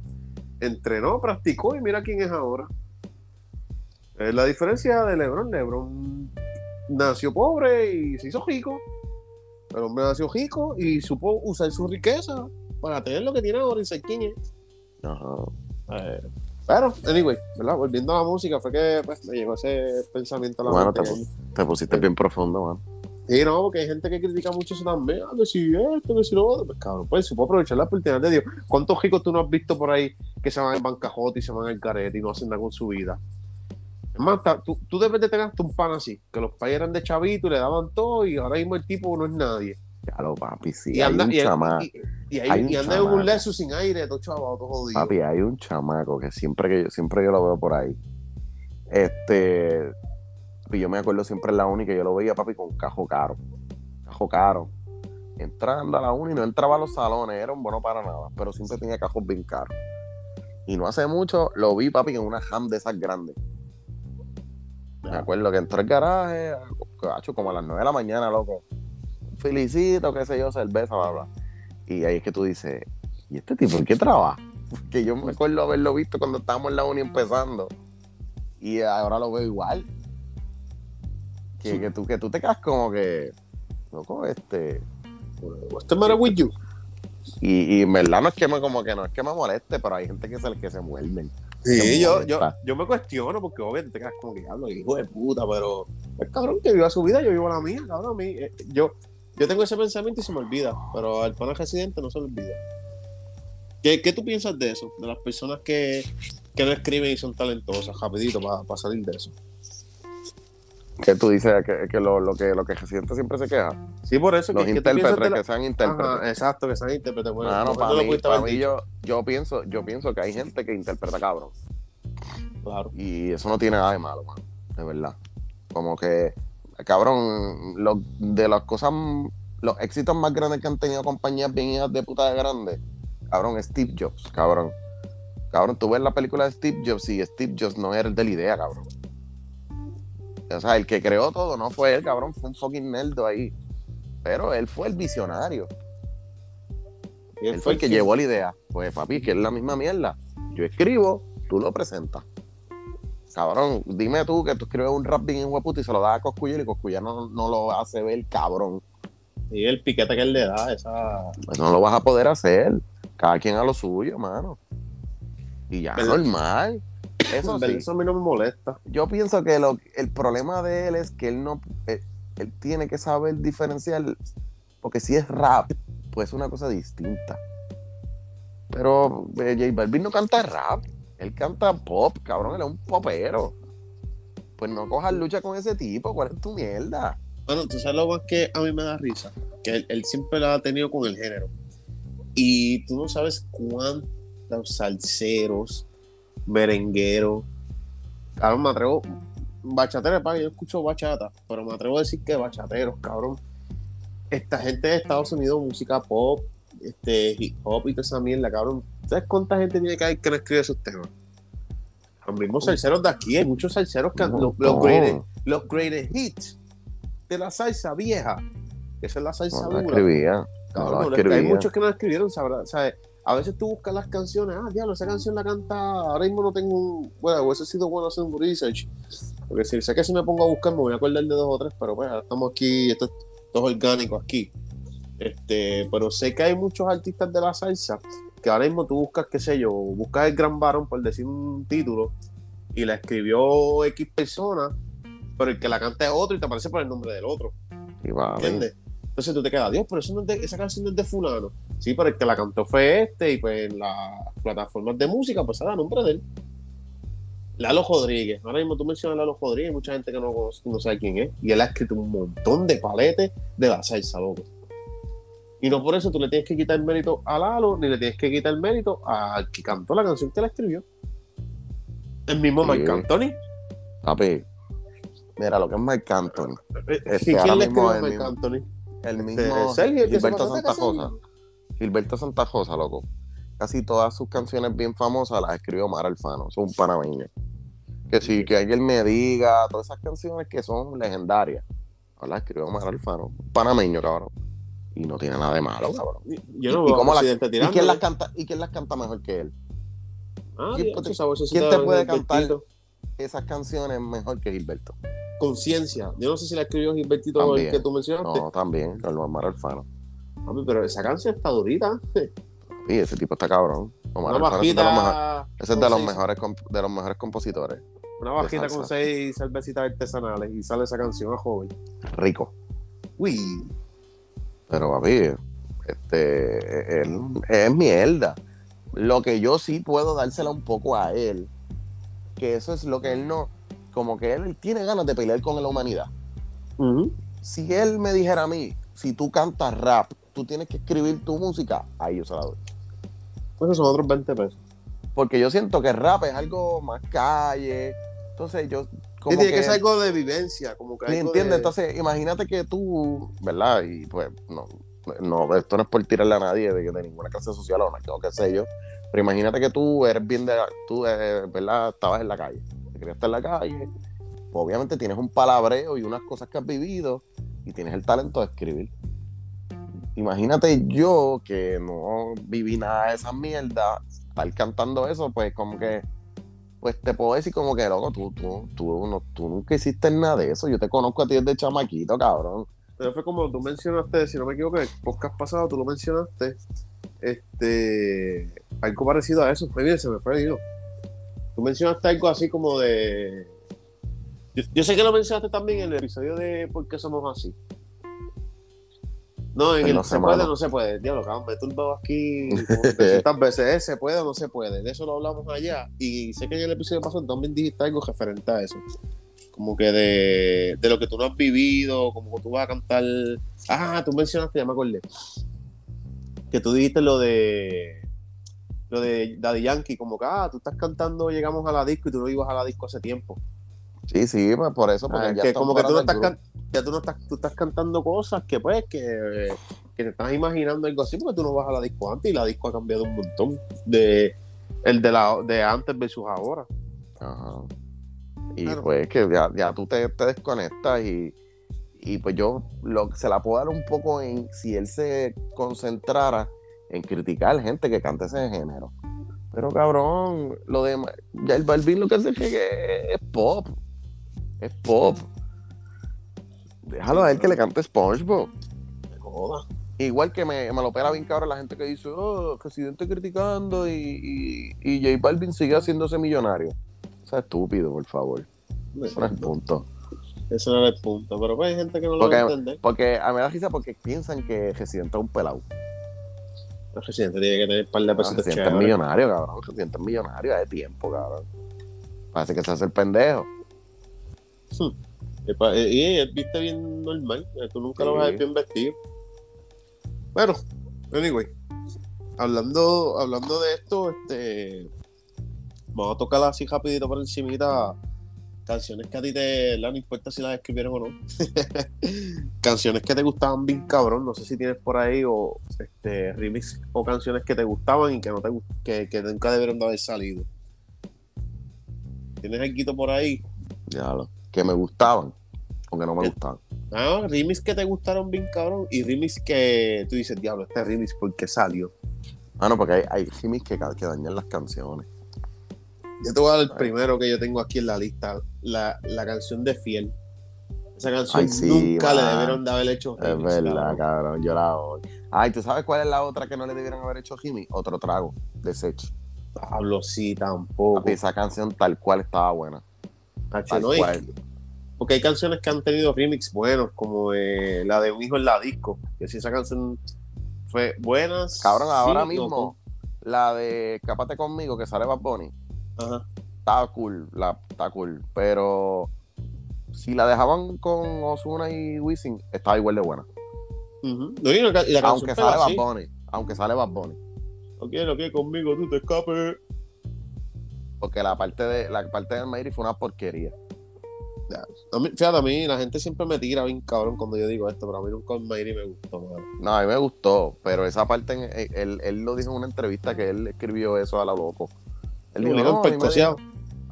entrenó, practicó y mira quién es ahora. Es la diferencia de LeBron. LeBron nació pobre y se hizo rico. El hombre nació rico y supo usar su riqueza para tener lo que tiene ahora y ser quién es. Ajá. Eh, pero, anyway, ¿verdad? Volviendo a la música, fue que pues, me llegó ese pensamiento a la Bueno, mente. te, te pusiste bien profundo, man. Sí, no, porque hay gente que critica mucho eso también. Ah, que si esto, que si lo otro. Pues cabrón, pues se puede aprovechar la oportunidad de Dios. ¿Cuántos ricos tú no has visto por ahí que se van en bancajote y se van al carete y no hacen nada con su vida? Es más, ta- tú, tú debes de tener hasta un pan así, que los pais eran de chavito y le daban todo y ahora mismo el tipo no es nadie. Lo, papi, sí. y hay anda, un y, chamaco. y- y ahí- hay un y anda en un leso sin aire, todo chavado, todo jodido. Papi, hay un chamaco que siempre que yo, siempre yo lo veo por ahí. Este. Y yo me acuerdo siempre en la uni que yo lo veía, papi, con cajo caro. Cajo caro. Entrando a la uni, no entraba a los salones, era un bueno para nada, pero siempre tenía cajos bien caros. Y no hace mucho lo vi, papi, en una ham de esas grandes. Me acuerdo que entró al garaje, cacho, como a las 9 de la mañana, loco. Felicito, qué sé yo, cerveza, bla, bla. Y ahí es que tú dices, ¿y este tipo en qué trabaja? Porque yo me acuerdo haberlo visto cuando estábamos en la uni empezando. Y ahora lo veo igual. Que, Sí. que, tú, que tú te quedas como que, loco, este... What's the matter with you? Y, y en verdad no es que me, como que no es que me moleste, pero hay gente que es el que se muerden. Sí, yo, yo, yo me cuestiono porque obviamente te quedas como que hablo, hijo de puta, pero el cabrón que viva su vida, yo vivo la mía, cabrón. A mí, eh, yo, yo tengo ese pensamiento y se me olvida, pero al pana residente no se le olvida. ¿Qué, qué tú piensas de eso? De las personas que, que no escriben y son talentosas, rapidito, para salir de eso. Que tú dices que, que lo, lo que lo que Residente siempre se queja. Sí, por eso. Los que, que intérpretes, de la- que sean intérpretes. Ajá, exacto, que sean intérpretes. Bueno, Mano, no, para mí, para mí yo, yo pienso, yo pienso que hay gente que interpreta cabrón. Claro. Y eso no tiene nada de malo, mano. De verdad. Como que, cabrón, lo- de las cosas, los éxitos más grandes que han tenido compañías bien hijas de puta de grandes, cabrón, Steve Jobs, cabrón. Cabrón, tú ves la película de Steve Jobs y Steve Jobs no era el de la idea, cabrón. O sea, el que creó todo no fue él, cabrón, fue un fucking nerdo ahí. Pero él fue el visionario. Y Él fue el que llevó la idea. Pues papi, que es la misma mierda. Yo escribo, tú lo presentas. Cabrón, dime tú que tú escribes un rap bien hueputo y se lo das a Coscuya y Coscuya no, no lo hace ver cabrón. Y el piquete que él le da, esa. Pues no lo vas a poder hacer. Cada quien a lo suyo, mano. Y ya, ¿Verdad? normal. Eso sí. eso a mí no me molesta. Yo pienso que lo, el problema de él es que él no. Él, él tiene que saber diferenciar. Porque si es rap, pues es una cosa distinta. Pero eh, J Balvin no canta rap. Él canta pop, cabrón. Él es un popero. Pues no cojas lucha con ese tipo. ¿Cuál es tu mierda? Bueno, tú sabes lo más que a mí me da risa, que él, él siempre la ha tenido con el género. Y tú no sabes cuántos salseros, merengueros, cabrón, me atrevo, bachateros, para yo escucho bachata, pero me atrevo a decir que bachateros, cabrón. Esta gente de Estados Unidos, música pop, este, hip hop y toda esa mierda, cabrón. ¿Sabes cuánta gente tiene que hay que no escribe esos temas? Los mismos salseros de aquí, hay muchos salseros que han- los, los No, greatest- los greatest hits de la salsa vieja. que Esa es la salsa no dura. escribía. No Cabrón, no, es que hay muchos que no escribieron, ¿sabes? A veces tú buscas las canciones, ah, diablo, esa canción la canta, ahora mismo no tengo un, bueno, hubiese sido bueno hacer un research, porque si sé que si me pongo a buscar me voy a acordar de dos o tres, pero ahora estamos aquí, esto, esto es orgánico aquí. Este, pero sé que hay muchos artistas de la salsa que ahora mismo tú buscas, qué sé yo, buscas el gran varón por decir un título y la escribió X persona, pero el que la canta es otro y te aparece por el nombre del otro. Y va, ¿Entiendes? Entonces tú te quedas, Dios, pero eso no es de- esa canción no es de fulano. Sí, pero el que la cantó fue este y pues en las plataformas de música pues se da nombre de él. Lalo Rodríguez. Ahora mismo tú mencionas a Lalo Rodríguez, hay mucha gente que no, conoce- no sabe quién es. Y él ha escrito un montón de paletes de la salsa, loco. Y no por eso tú le tienes que quitar el mérito a Lalo, ni le tienes que quitar el mérito al que cantó la canción que la escribió. El mismo Sí. Marc Anthony. Papi, mira lo que es Marc Anthony. Eh, Este, ¿Quién ahora le escribió a mismo. Anthony? El Este, mismo Sergio, Gilberto Santa. Rosa. Gilberto Santa Rosa, loco. Casi todas sus canciones bien famosas las escribió Mar Alfano, son un panameño. Que si que alguien me diga, todas esas canciones que son legendarias, no las escribió Mar Alfano, un panameño, cabrón. Y no tiene nada de malo, cabrón. Yo no ¿Y cómo la- ¿Y quién, las canta, ¿Y quién las canta mejor que él? Ah, ¿Quién bien, te- quién puede cantar? Esas canciones mejor que Gilberto. Conciencia. Yo no sé si la escribió Gilbertito el que tú mencionaste. No, también, el Mar Alfano. Papi, pero esa canción está durita. Y ese tipo está cabrón. Omar Una Alfano es de los mejores- bajita. ese es de los mejores de los mejores compositores. Una bajita con seis cervecitas artesanales y sale esa canción a joven. Rico. Uy. Pero papi, este él, es mierda. Lo que yo sí puedo dársela un poco a él, que eso es lo que él no, como que él tiene ganas de pelear con la humanidad. Si él me dijera a mí, si tú cantas rap, tú tienes que escribir tu música, ahí yo se la doy. Esos son otros 20 pesos. Porque yo siento que rap es algo más calle. Entonces yo como Sí, tiene que, ser algo de vivencia, como que algo ¿entiendes? de- Entonces, imagínate que tú, ¿verdad? Y pues, no, no, esto no es por tirarle a nadie de, de ninguna clase social o no, qué sé yo. Pero imagínate que tú eres bien de, tú, eh, ¿verdad? Estabas en la calle, te criaste en la calle. pues, obviamente tienes un palabreo y unas cosas que has vivido y tienes el talento de escribir. imagínate yo que no viví nada de esas mierdas, estar cantando eso, pues como que, pues te puedo decir como que, loco, tú, tú, tú, no, tú nunca hiciste nada de eso, yo te conozco a ti desde chamaquito, cabrón. Pero fue como tú mencionaste, si no me equivoco, en el podcast pasado tú lo mencionaste, este, algo parecido a eso, fue bien, se me fue, digo. Tú mencionaste algo así como de... Yo, yo sé que lo mencionaste también en el episodio de ¿Por qué somos así? No, en el no se sé, puede no se puede. Diablo, cabrón, me he turbado aquí como 300 veces. ¿eh? ¿Se puede o no se puede? De eso lo hablamos allá. Y sé que en el episodio pasado también dijiste algo referente a eso. Como que de, de lo que tú no has vivido, como que tú vas a cantar. Ah, tú mencionaste, ya me acordé. Que tú dijiste lo de. Lo de Daddy Yankee, como que, ah, tú estás cantando, llegamos a la disco y tú no ibas a la disco hace tiempo. Sí, sí, pues por eso, porque Ah, ya que estamos como que tú no estás can- ya tú no estás, tú estás cantando cosas que pues que, que te estás imaginando algo así porque tú no vas a la disco antes y la disco ha cambiado un montón de el de la de antes versus ahora. Ajá. Y Claro. pues que ya, ya tú te, te desconectas y, y pues yo lo, se la puedo dar un poco en si él se concentrara en criticar gente que canta ese género. Pero cabrón, lo de ya el Balvin lo que hace es, que es pop. Es pop. Déjalo a él que le cante SpongeBob. Me joda. Igual que me, me lo pela bien cabrón la gente que dice, oh, Residente criticando y, y, y J Balvin sigue haciéndose millonario. O sea, estúpido, por favor. Ese no es el punto. Ese no era el punto, pero pues hay gente que no lo va a entender. porque a mí me da risa porque piensan que Residente es un pelado. El residente tiene que tener un par de pesitos Residente es millonario, cabrón. Residente es millonario de tiempo, cabrón. Parece que se hace el pendejo. Y pa- Y y él viste bien normal. eh, Tú nunca lo Sí. vas a ver bien vestido. Bueno, anyway. Hablando, hablando de esto, este. Vamos a tocar así rapidito por encimita canciones que a ti te. No importa si las escribieron o no. canciones que te gustaban bien cabrón. No sé si tienes por ahí o este remix o canciones que te gustaban y que no te que, que nunca debieron de haber salido. ¿Tienes algo por ahí? Ya lo. Que me gustaban. Aunque no me gustaban. Ah, remix que te gustaron bien cabrón y remix que tú dices, diablo, este remix porque salió. Ah, no, porque hay, hay remix que, que dañan las canciones. Yo te voy a dar el primero que yo tengo aquí en la lista, la, la canción de Fiel. Esa canción Ay, sí, nunca le debieron de haber hecho Es remix, verdad, cabrón. cabrón. Yo la odio. Ay, ¿tú sabes cuál es la otra que no le debieron haber hecho a Jimmy? Otro trago de Sech. Pablo, sí, tampoco. Papi, esa canción tal cual estaba buena. Hacho, Tal no, cual. porque hay canciones que han tenido remix buenos, como eh, la de Un hijo en la disco. Que si esa canción fue buena. Cabrón, ahora sí, mismo, la de Escápate conmigo, que sale Bad Bunny. Ajá. está cool, la, está cool. Pero si la dejaban con Osuna y Wisin, estaba igual de buena. No, y la, ca- y la canción Aunque sale Bad. Bunny. Aunque sale Bad Bunny. No quiero que conmigo tú te escapes. Porque la parte de la parte del Mayri fue una porquería. A mí, fíjate, a mí la gente siempre me tira bien cabrón cuando yo digo esto, pero a mí nunca el Mayri me gustó. No, a mí me gustó, pero esa parte, él, él lo dijo en una entrevista que él escribió eso a la loco. Lo "No, a mí me.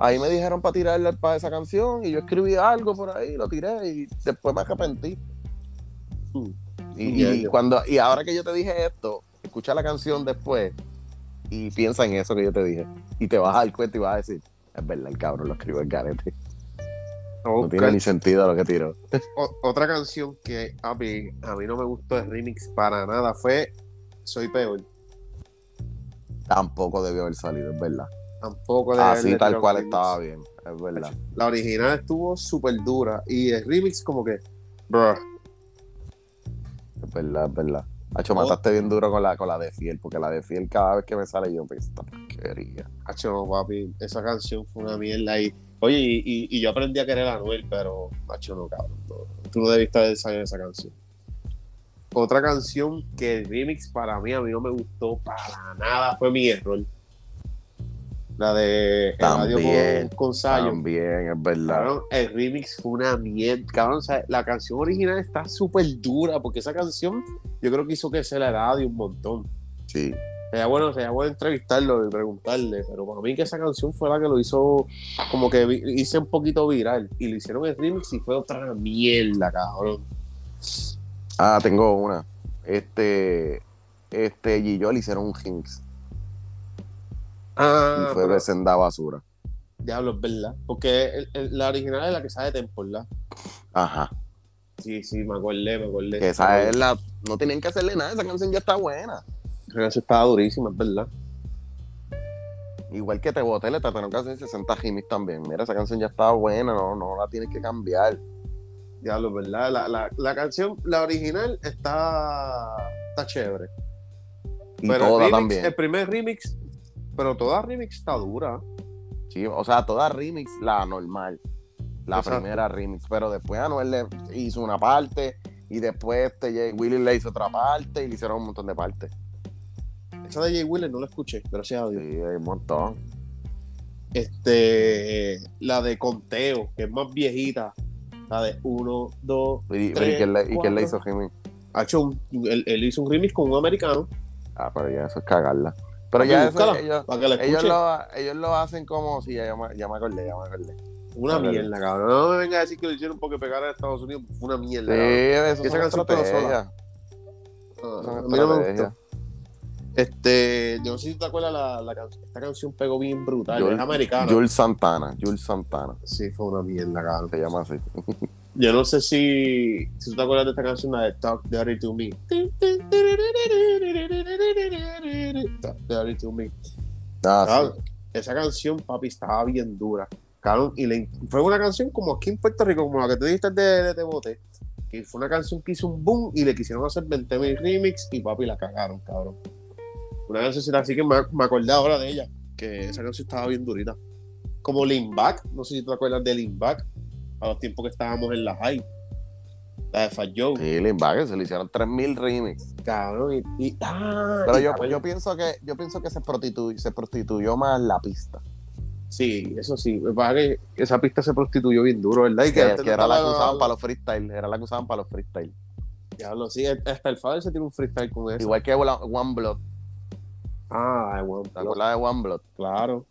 Ahí me dijeron para tirarle para esa canción y yo escribí algo por ahí, lo tiré y después me arrepentí. Y, y cuando y ahora que yo te dije esto, escucha la canción después y piensa en eso que yo te dije y te vas a dar cuenta y vas a decir, es verdad, el cabrón lo escribió en garete. No tiene ni sentido lo que tiró. Otra canción que a mí, a mí no me gustó el remix para nada fue Soy Peor. Tampoco debió haber salido, es verdad. Tampoco de Así tal cual remix. estaba bien, es verdad. La original estuvo súper dura y el remix como que, bruh, Es verdad, es verdad. Hacho, Oh. mataste bien duro con la, con la de Fiel, porque la de Fiel cada vez que me sale yo, pues esta porquería. hacho, no, papi, esa canción fue una mierda y, oye, y, y- y yo aprendí a querer a Anuel, pero, hacho, no, cabrón, no, tú no debiste haber salido esa canción. Otra canción que el remix para mí, a mí no me gustó para nada, fue mi error. La de También, con, con Sayo. También, es verdad. Cabrón, el remix fue una mierda. Cabrón, o sea, la canción original está súper dura porque esa canción yo creo que hizo que se la radio un montón. Sí. Sería bueno, sería bueno entrevistarlo y preguntarle, pero para mí que esa canción fue la que lo hizo como que hice un poquito viral y le hicieron el remix y fue otra mierda, cabrón. Ah, tengo una. este, este Gillo le hicieron un remix. Ah, y fue pero- de Senda Basura. diablo, es verdad. Porque el- el- la original es la que sale de ¿verdad? Ajá. Sí, sí, me acordé, me acordé. Que esa es la. No tenían que hacerle nada, esa canción ya está buena. Esa estaba durísima, es verdad. Igual que Te Boté, le trataron que hacer 60 remix también. Mira, esa canción ya estaba buena, no, no la tienes que cambiar. Diablo, es verdad. La, la, la canción, la original está, está chévere. Y pero el, toda remix, también. el primer remix, pero toda remix está dura. Sí, o sea, toda remix, la normal. La Exacto. primera remix. Pero después Anuel le hizo una parte. Y después este, Jay- Willy le hizo otra parte. Y le hicieron un montón de partes. Esa de Jay Wheeler no la escuché, gracias a Sí, Dios. hay un montón. Este, la de Conteo, que es más viejita. La de 1, 2. ¿Y, y Tres, quién le, hizo remix? Ha hecho un, él, él hizo un remix con un americano. Ah, pero ya eso es cagarla. Pero ya eso, ellos, ellos, lo, ellos lo hacen como si ya, me- ya me acordé, ya me acordé. Una mierda, cabrón. No me venga a decir que lo hicieron porque pegar a Estados Unidos. Fue una mierda. Sí, eso Esa canción quedó estrategias. Ah, Son a mí no me gustó. Este, yo no sé si te acuerdas la, la esta canción pegó bien brutal, es americana. Jules Santana, Jules Santana, Sí, fue una mierda, cabrón. se llama así. Yo no sé si, si tú te acuerdas de esta canción, la de Talk Dirty to Me. Talk Dirty to Me. Ah, sí. esa canción, papi, estaba bien dura. Cabrón, y le- fue una canción como aquí en Puerto Rico, como la que tú dijiste de, de Te Bote, que fue una canción que hizo un boom y le quisieron hacer 20.000 remix y papi la cagaron, cabrón. Una canción así que me, me acordé ahora de ella, que esa canción estaba bien durita. Como Lean Back, no sé si tú te acuerdas de Lean Back, a los tiempos que estábamos en la high. La de Fat Joe, Sí, Lil se le hicieron 3000 remix. cabrón. Y, y- ah, Pero y yo, yo pienso que yo pienso que se prostituyó, se prostituyó más la pista. Sí, eso sí. Me parece que esa pista se prostituyó bien duro, ¿verdad? Y Que, era la que usaban para los freestyle, era la que usaban para los freestyle. Diablo, sí, hasta el Fader se tiene un freestyle con eso. Igual que One One Blood, Ah, bueno, ¿te acuerdas de One Blood? claro.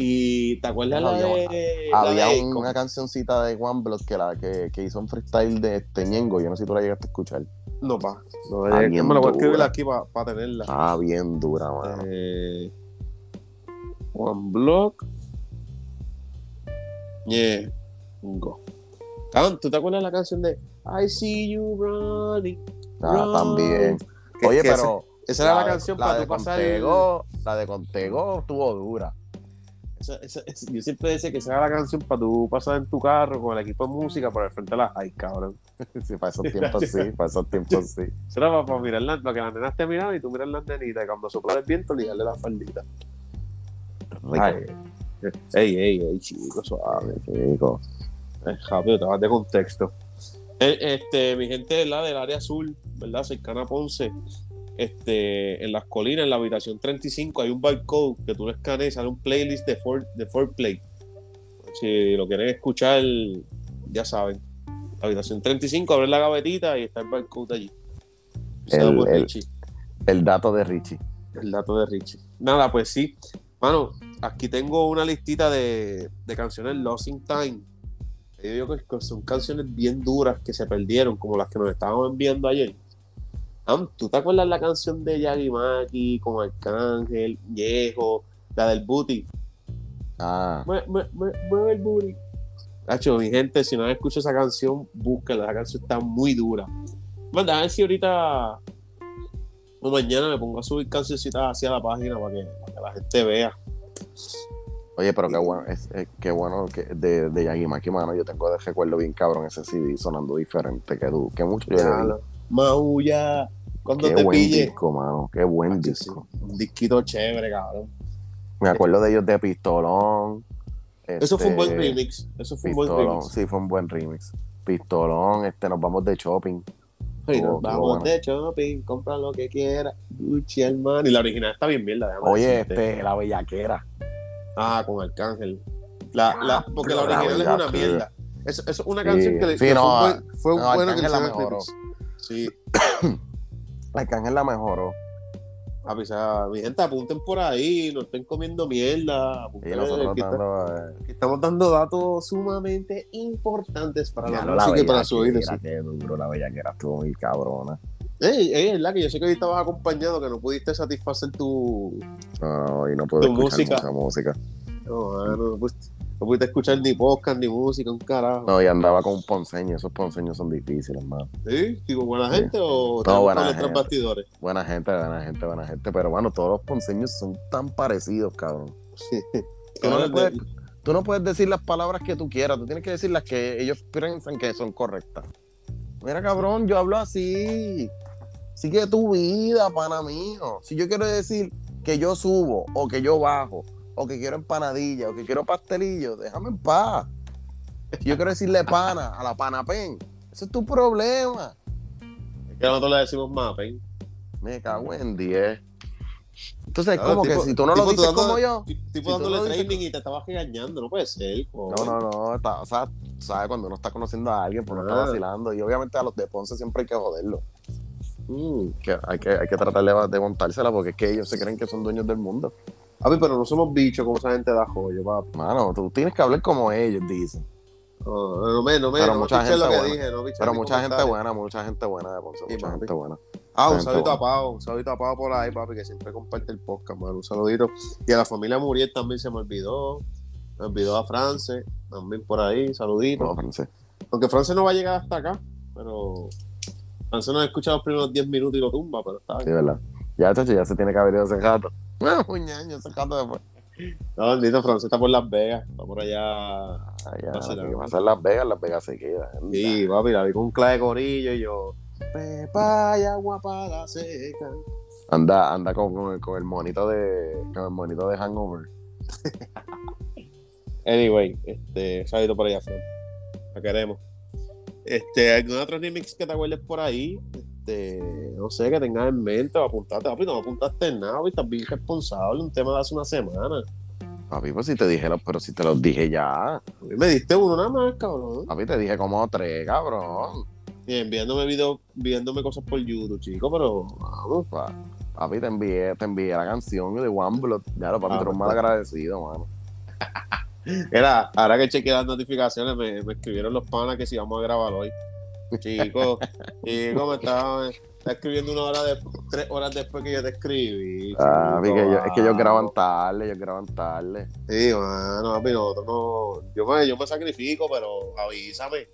Y te acuerdas la Había- la de un- una cancioncita de One Blood que, la, que, que hizo un freestyle de este Ñengo, yo no sé si tú la llegaste a escuchar. No, pa. No, Ah, bien me la voy a escribir aquí para tenerla. Ah, bien dura, mano. Eh, One Block. Yeah. Go. Cabrón, ¿tú te acuerdas de la canción de I see you running? Ah, también. Oye, pero Esa, era la canción la para de tú pasar. el- la de Contego estuvo dura. Esa- esa- esa- yo siempre decía que esa era la canción para tú pasar en tu carro con el equipo de música por el frente de la high, cabrón. Sí, para esos tiempos sí, para esos tiempos sí. Eso era para, para mirar la- para que las nenas te miraran y tú miras las nenitas y cuando sopla el viento ligarle la faldita. Ay, ey, ey, ey, chico, suave. Rico. Eh, rápido, te vas de contexto. Eh, Este, mi gente la del área azul, ¿verdad? Cercana a Ponce. Este, en las colinas, en la habitación 35, hay un barcode que tú le escaneas, sale un playlist de, for, de Foreplay. Si lo quieren escuchar, ya saben. La habitación 35, abre la gavetita y está el barcode allí. El- el- Richie. El dato de Richie. El dato de Richie. Nada, pues sí. Mano, aquí tengo una listita de, de canciones Lost in Time. Yo digo que que son canciones bien duras que se perdieron, como las que nos estábamos enviando ayer. ¿Tú te acuerdas la canción de Yagi Maki con Arcángel, Viejo, la del Booty? Ah, Mue- mue- mue- Mueve el booty. Hacho, mi gente, si no han escuchado esa canción, búsquenla. Esa canción está muy dura. Bueno, a ver si ahorita o mañana me pongo a subir cancioncitas hacia la página para que, para que la gente vea. oye, pero qué bueno, es, es- qué bueno que de, de Yagi Maki, mano. Yo tengo de recuerdo bien cabrón ese CD sonando diferente que tú, que mucho yo le. Maulla, cuando Qué te buen pille. disco, mano. Qué buen disco. sí, Un disquito chévere, cabrón. Me acuerdo de ellos de Pistolón. Eso fue un buen este, remix. Eso fue un buen remix. sí, fue un buen remix. Pistolón, este, nos vamos de shopping. Ay, nos vamos de shopping, compra lo que quiera. Gucci, hermano. Y la original está bien mierda. déjame Oye, decirte. este, la bellaquera. Ah, con Arcángel. La, la, porque la la original es una mierda. Eso, eso es una Sí, canción que, le- sí, que no, fue, un buen- fue un no, bueno que la mejoró. Sí, Arcángel la mejoró. o sea, mi gente, apunten por ahí, no estén comiendo mierda. Apunten, que, está- dando. eh, que estamos dando datos sumamente importantes para la ya no, la música y para su oído. bellaquera, Qué duro, la bellaquera estuvo muy cabrona. Ey, ey, es la que yo sé que hoy estabas acompañado, que no pudiste satisfacer tu. No, y no puedo Tu escuchar música. mucha música. No, mano, no, pudiste, no pudiste escuchar ni podcast, ni música, un carajo. No, y andaba con un ponceño. Esos ponceños son difíciles, hermano. ¿Sí? ¿Digo buena Sí. gente o No, buena gente. bastidores? Buena gente, buena gente, buena gente. Pero, bueno, todos los ponceños son tan parecidos, cabrón. Tú no, puedes, tú no puedes decir las palabras que tú quieras, tú tienes que decir las que ellos piensan que son correctas. Mira, cabrón, yo hablo así. Sigue tu vida, pana mío. Si yo quiero decir que yo subo, o que yo bajo, o que quiero empanadilla, o que quiero pastelillo, déjame en paz. Yo quiero decirle pana a la panapen, ese es tu problema. Es que nosotros le decimos mapen. Me cago en 10. Entonces, es como tipo- que si tú no lo tipo, dices dando- como yo, Tipo Si dándole training y te estabas regañando, no puede ser. No, no, no, está, o sea, sabes cuando uno está conociendo a alguien, pues no está Ah. vacilando. Y obviamente a los de Ponce siempre hay que joderlo. Mm. Que hay, que, hay que tratar de, de montársela porque es que ellos se creen que son dueños del mundo. Papi, pero no somos bichos como esa gente da joyo, papi. Mano, tú tienes que hablar como ellos dicen. No, no me, no me, Pero no mucha escuché lo gente que buena. dije, no Pero mucha gente buena, mucha gente buena de Ponce, Sí, mucha papi. gente buena. Ah, un Gente saludito a Pau, un saludito a Pau por ahí, papi, que siempre comparte el podcast, mano. Un saludito. Y a la familia Muriel también se me olvidó. Me olvidó a France, también por ahí, saludito. No, francés. Aunque France no va a llegar hasta acá, pero France no ha escuchado los primeros 10 minutos y lo tumba, pero está Sí, bien. verdad. Ya, chacho, ya se tiene que haber ido ese gato. Ah, muñeño, ese gato después. No, bendito, France está por Las Vegas, está por allá. Ah, ya, Vacilando. que va a ser Las Vegas, Las Vegas se queda. Sí, papi, la vi con un clave de corillo y yo. Pepa y agua para la seca. Anda, anda con, con el, con el monito de. Con el monito de hangover. Anyway, este, saludito por allá, Fran. La queremos. Este, ¿algún otro remix que te acuerdes por ahí? Este, no sé, que tengas en mente o apuntarte. Papi, no apuntaste en nada, papi, estás bien responsable. Un tema de hace una semana. Papi, pues si te dije, los- pero si te los dije ya. Me diste uno nada más, cabrón. Papi, te dije como tres, cabrón. Y enviándome videos, viéndome cosas por YouTube, chico, pero vamos. Pa- Papi, te envié, te envié la canción de One Blood. Ya lo papi, Ah, tú eres pues, mal agradecido, mano. Era, ahora que chequeé las notificaciones, me, me escribieron los panas que si vamos a grabar hoy. Chico, chico, me estaba, me está escribiendo una hora de, tres horas después que yo te escribí. Papi, chico, que yo- es que ellos vamos. graban tarde, ellos graban tarde. Sí, mano, papi, nosotros no. Yo me, yo me sacrifico, pero avísame.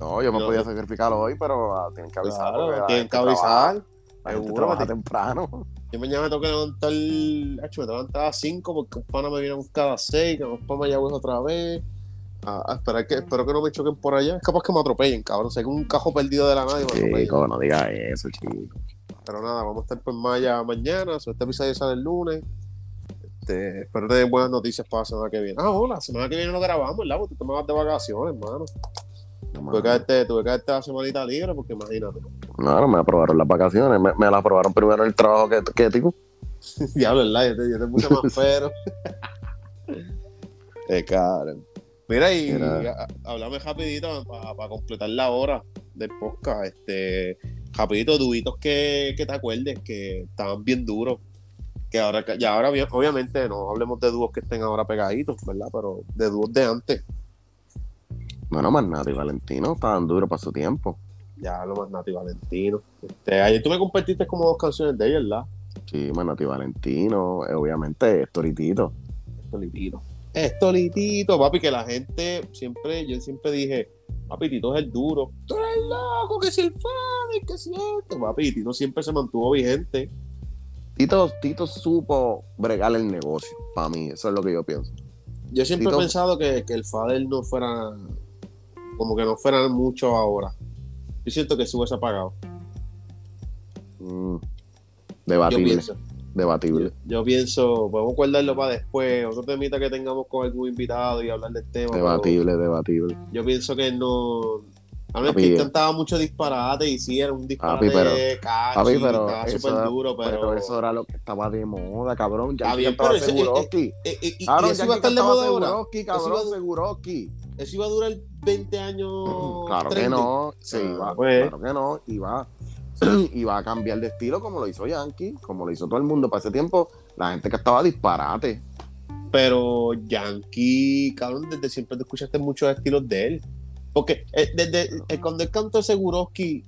No, yo me No. podía sacrificar hoy, pero ah, tienen que avisar. Claro, tienen que avisar. Seguro, Mati. temprano. Yo mañana me tengo que levantar. Hacho, me levantar a las 5 porque un pana me viene a buscar a las 6, que vamos para Mayagüez otra vez. A, a esperar que, espero que no me choquen por allá. Es capaz que me atropellen, cabrón. Sé que un cajo perdido de la nada y me atropellen. Chico, no digas eso, chico. Pero nada, vamos a estar por Maya mañana. Este episodio sale el lunes. Este, espero tener buenas noticias para la semana que viene. Ah, hola, la semana que viene lo grabamos, ¿verdad? Porque tú te me vas de vacaciones, hermano. No, Tuve que darte, tuve que darte la semanita libre porque imagínate. no, no me aprobaron las vacaciones. Me, me las aprobaron primero el trabajo que, que tipo. Diablo, ¿verdad? Yo te, yo te puse más fero. Eh, Karen. Mira, y Mira. a- háblame rapidito para completar la hora del podcast. Este, rapidito, dubitos que, que te acuerdes que estaban bien duros. Que ahora, ya ahora, obviamente, no hablemos de dúos que estén ahora pegaditos, ¿verdad? Pero de dúos de antes. Bueno, Marnato y Valentino estaban duros para su tiempo. Ya lo más Nati Valentino. Este, ayer tú me compartiste como dos canciones de ella, ¿verdad? Sí, Marnato y Valentino, eh, obviamente, Storitito. Estolitito. Estolitito, papi, que la gente siempre, yo siempre dije, papi, Tito es el duro. Tú eres el loco, que si el fan, que si esto. Papi, Tito siempre se mantuvo vigente. Tito, Tito supo bregar el negocio, para mí, eso es lo que yo pienso. Yo siempre Tito- he pensado que, que el Fader no fuera, como que no fuera mucho ahora. Yo siento que se hubiese apagado. Mm, Yo debatible, pienso. Debatible. Yo, yo pienso, podemos guardarlo para después, otro temita que tengamos con algún invitado y hablar del tema. Debatible, debatible. Yo pienso que no. A mí que cantaba mucho disparate y sí, era un disparate Papi, pero- cachi, papi, pero estaba eso súper duro, pero. Pero eso era lo que estaba de moda, cabrón. Ya bien, pero ese- Seguroski. Eh, eh, Cabrón, eso iba a estar de moda ahora. Seguroski, Eso iba cabrón, Seguroski. Eso iba a durar 20 años. Claro que no, sí, Ah, iba, pues. claro que no, iba, iba a cambiar de estilo como lo hizo Yankee, como lo hizo todo el mundo. Para ese tiempo, la gente que estaba disparate. Pero Yankee, cabrón, desde siempre te escuchaste muchos estilos de él. Porque eh, desde eh, cuando él cantó Seguroski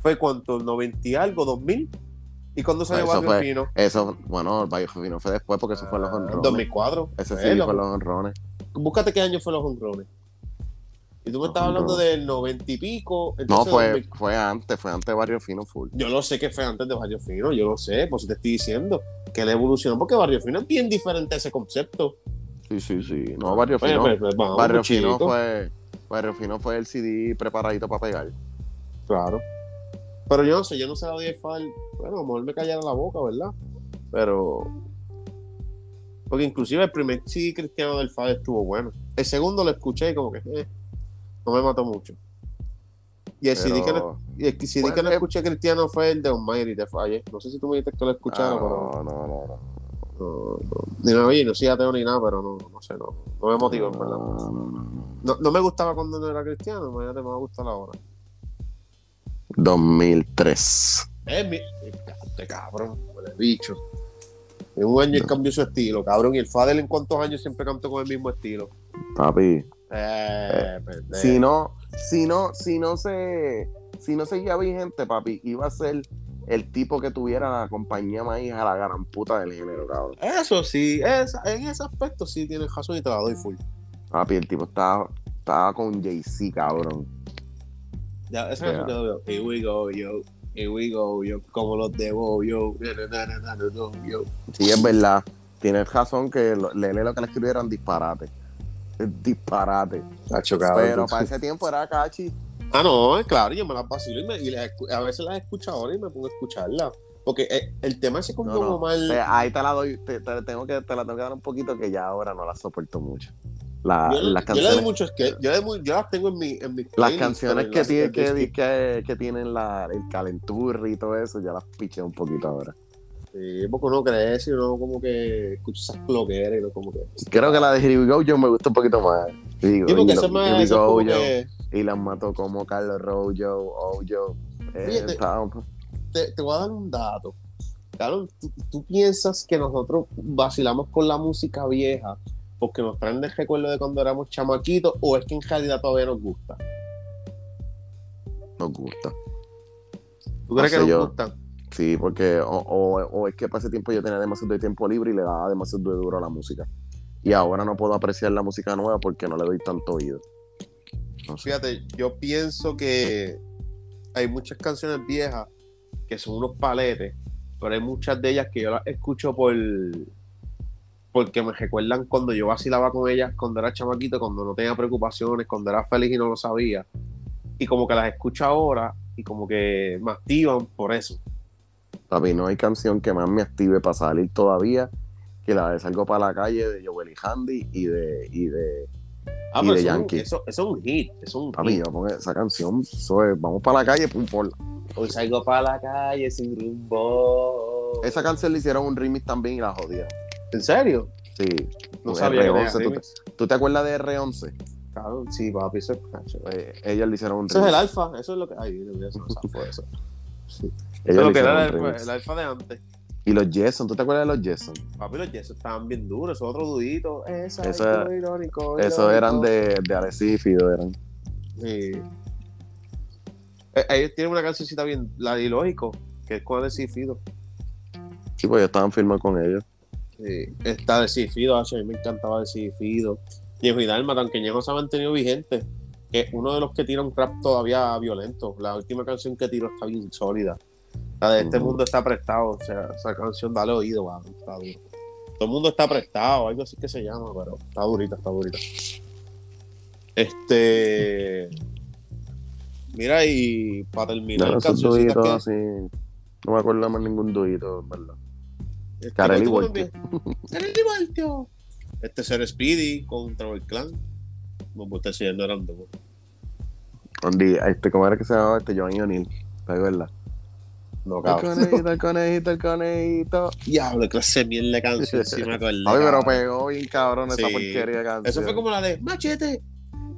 fue cuánto, 90 y algo, 2000. ¿Y cuándo salió Barrio fue- Fino? Eso, bueno, el Barrio Fino fue después porque eso fue los En honrones. 2004. Ese sí fue los honrones. Búscate qué año fue los honrones. Y tú me estabas hablando del 90 y pico. No, fue, 2000 fue antes, fue antes de Barrio Fino Full. Yo lo sé que fue antes de Barrio Fino, yo lo sé, por eso te estoy diciendo que le evolucionó, porque Barrio Fino es bien diferente a ese concepto. Sí, sí, sí. No, Barrio Oye, Fino. vamos, Barrio Fino fue. Barrio Fino fue el CD preparadito para pegar. Claro. Pero yo no sé, yo no se la doy al Fadel. Bueno, a lo mejor me callara la boca, ¿verdad? Pero. Porque inclusive el primer sí cristiano del Fadel estuvo bueno. El segundo lo escuché y como que eh, no me mató mucho. Y el CD que no, Pero- y el CD que no eh, escuché cristiano fue el de Almighty, te fallé. No sé si tú me dijiste que lo escuchara, Ah, pero. no, no, no, no. No, no. Ni oye, no soy ateo ni nada, pero no, no sé, no, no me motivó, en verdad. No, no, no, no. No, no me gustaba cuando no era cristiano, imagínate, me va a gustar ahora. 2003. Es mi. Este cabrón, huele bicho. En un año él cambió su estilo, cabrón. Y el Fadel en cuántos años siempre cantó con el mismo estilo. Papi. Eh, pendejo. Si no, si no, si no se, si no seguía vigente, papi, iba a ser el tipo que tuviera la compañía más hija la gran puta del género, cabrón. Eso sí, en ese aspecto sí tienes razón y te la doy full. Papi, el tipo estaba, estaba con Jay-Z, cabrón. Ya, esa Yeah. la doy. Here we go, yo. Here we go, yo. Como los debo, yo. Yo. Sí, es verdad. Tienes razón que lo- Lele lo que le escribieron disparate. Disparate. Tacho, Pero para ese tiempo era cachi. Ah, no, es claro, yo me las vacilo y, me, y a veces las escucho ahora y me pongo a escucharlas. Porque eh, el tema ese como No, no. mal. Ahí te la doy, te, te tengo que, te la tengo que dar un poquito que ya ahora no la soporto mucho. La- yo, las yo le doy canciones, mucho que yo, le doy- yo las tengo en mi en mi las canciones que, las- tiene, que, que, que tienen la, el calenturri y todo eso, ya las piché un poquito ahora. Sí, porque uno crece y uno como que escucha esas cloqueras y uno como que. Creo que la de Here We Go Yo me gusta un poquito más. Digo, Sí, porque y, eso lo- es más. Here We Eso es Go como Yo, que. y las mató como Carlos Rojo, Ojo. Eh, Oye, te- está- Te, te voy a dar un dato. Claro, ¿tú, tú piensas que nosotros vacilamos con la música vieja porque nos traen el recuerdo de cuando éramos chamaquitos o es que en realidad todavía nos gusta? nos gusta. ¿Tú crees No que nos yo. gustan? Sí, porque o, es que para ese tiempo yo tenía demasiado de tiempo libre y le daba demasiado de duro a la música. Y ahora no puedo apreciar la música nueva porque no le doy tanto oído. Fíjate, yo pienso que hay muchas canciones viejas que son unos paletes, pero hay muchas de ellas que yo las escucho por porque me recuerdan cuando yo vacilaba con ellas cuando era chamaquito, cuando no tenía preocupaciones, cuando era feliz y no lo sabía. Y como que las escucho ahora y como que me activan por eso. Papi, no hay canción que más me active para salir todavía que la de Salgo para la calle de Joel y Handy y de, y de Ah, Y de eso, es un- Yankee. eso, eso es un hit, eso es un Papi, hit. yo pongo esa canción, eso es, vamos para la calle, pum, por Hoy salgo para la calle sin rumbo. Esa canción le hicieron un remix también y la jodieron. ¿En serio? Sí. No Un sabía que tenía R11, ¿tú, te, remix. tú te acuerdas de R11? Claro, sí, papi, eso es Eh, ellas le hicieron un Eso es remix. el alfa, eso es lo que. Ay, eso no eso. Sí. Eso Ellas es le lo que era el alfa, remix. el alfa de antes. Y los Jason, ¿tú te acuerdas de los Jason? Papi, los yesos estaban bien duros, esos otros duditos. Eso- irónico, irónico, Esos eran de, de Alexis y Fido, eran. Sí. Eh, ellos tienen una cancioncita bien, la de Ilógico, que es con el Fido. Sí, pues ellos estaban firmados con ellos. Sí. Está de Fido, a mí me encantaba de Fido. Ñejo y Dálmata, aunque Ñejo se ha mantenido vigente, que uno de los que tira un rap todavía violento. La última canción que tiró está bien sólida. La de Este. Mundo está prestado, o sea, esa canción dale oído, va, está duro. Todo el mundo está prestado, algo así que se llama, pero está durita, está durita. Este. Mira, y para terminar, No, que- así. No me acuerdo más ningún duito, en verdad. Este, Carelli ¿cuál tú Voltio. Carelli Voltio. Este ser Speedy contra el clan. No puedo estar siguiendo random. Donde, este, ¿Cómo era que se llamaba este Johnny O'Neill? ¿Te acuerdas? No, El cabrón. conejito, el conejito, el conejito. Diablo, clase mierda de canción, sí me acordé. Ay, pero pegó bien cabrón esa Sí. porquería de canción. Eso fue como la de Machete,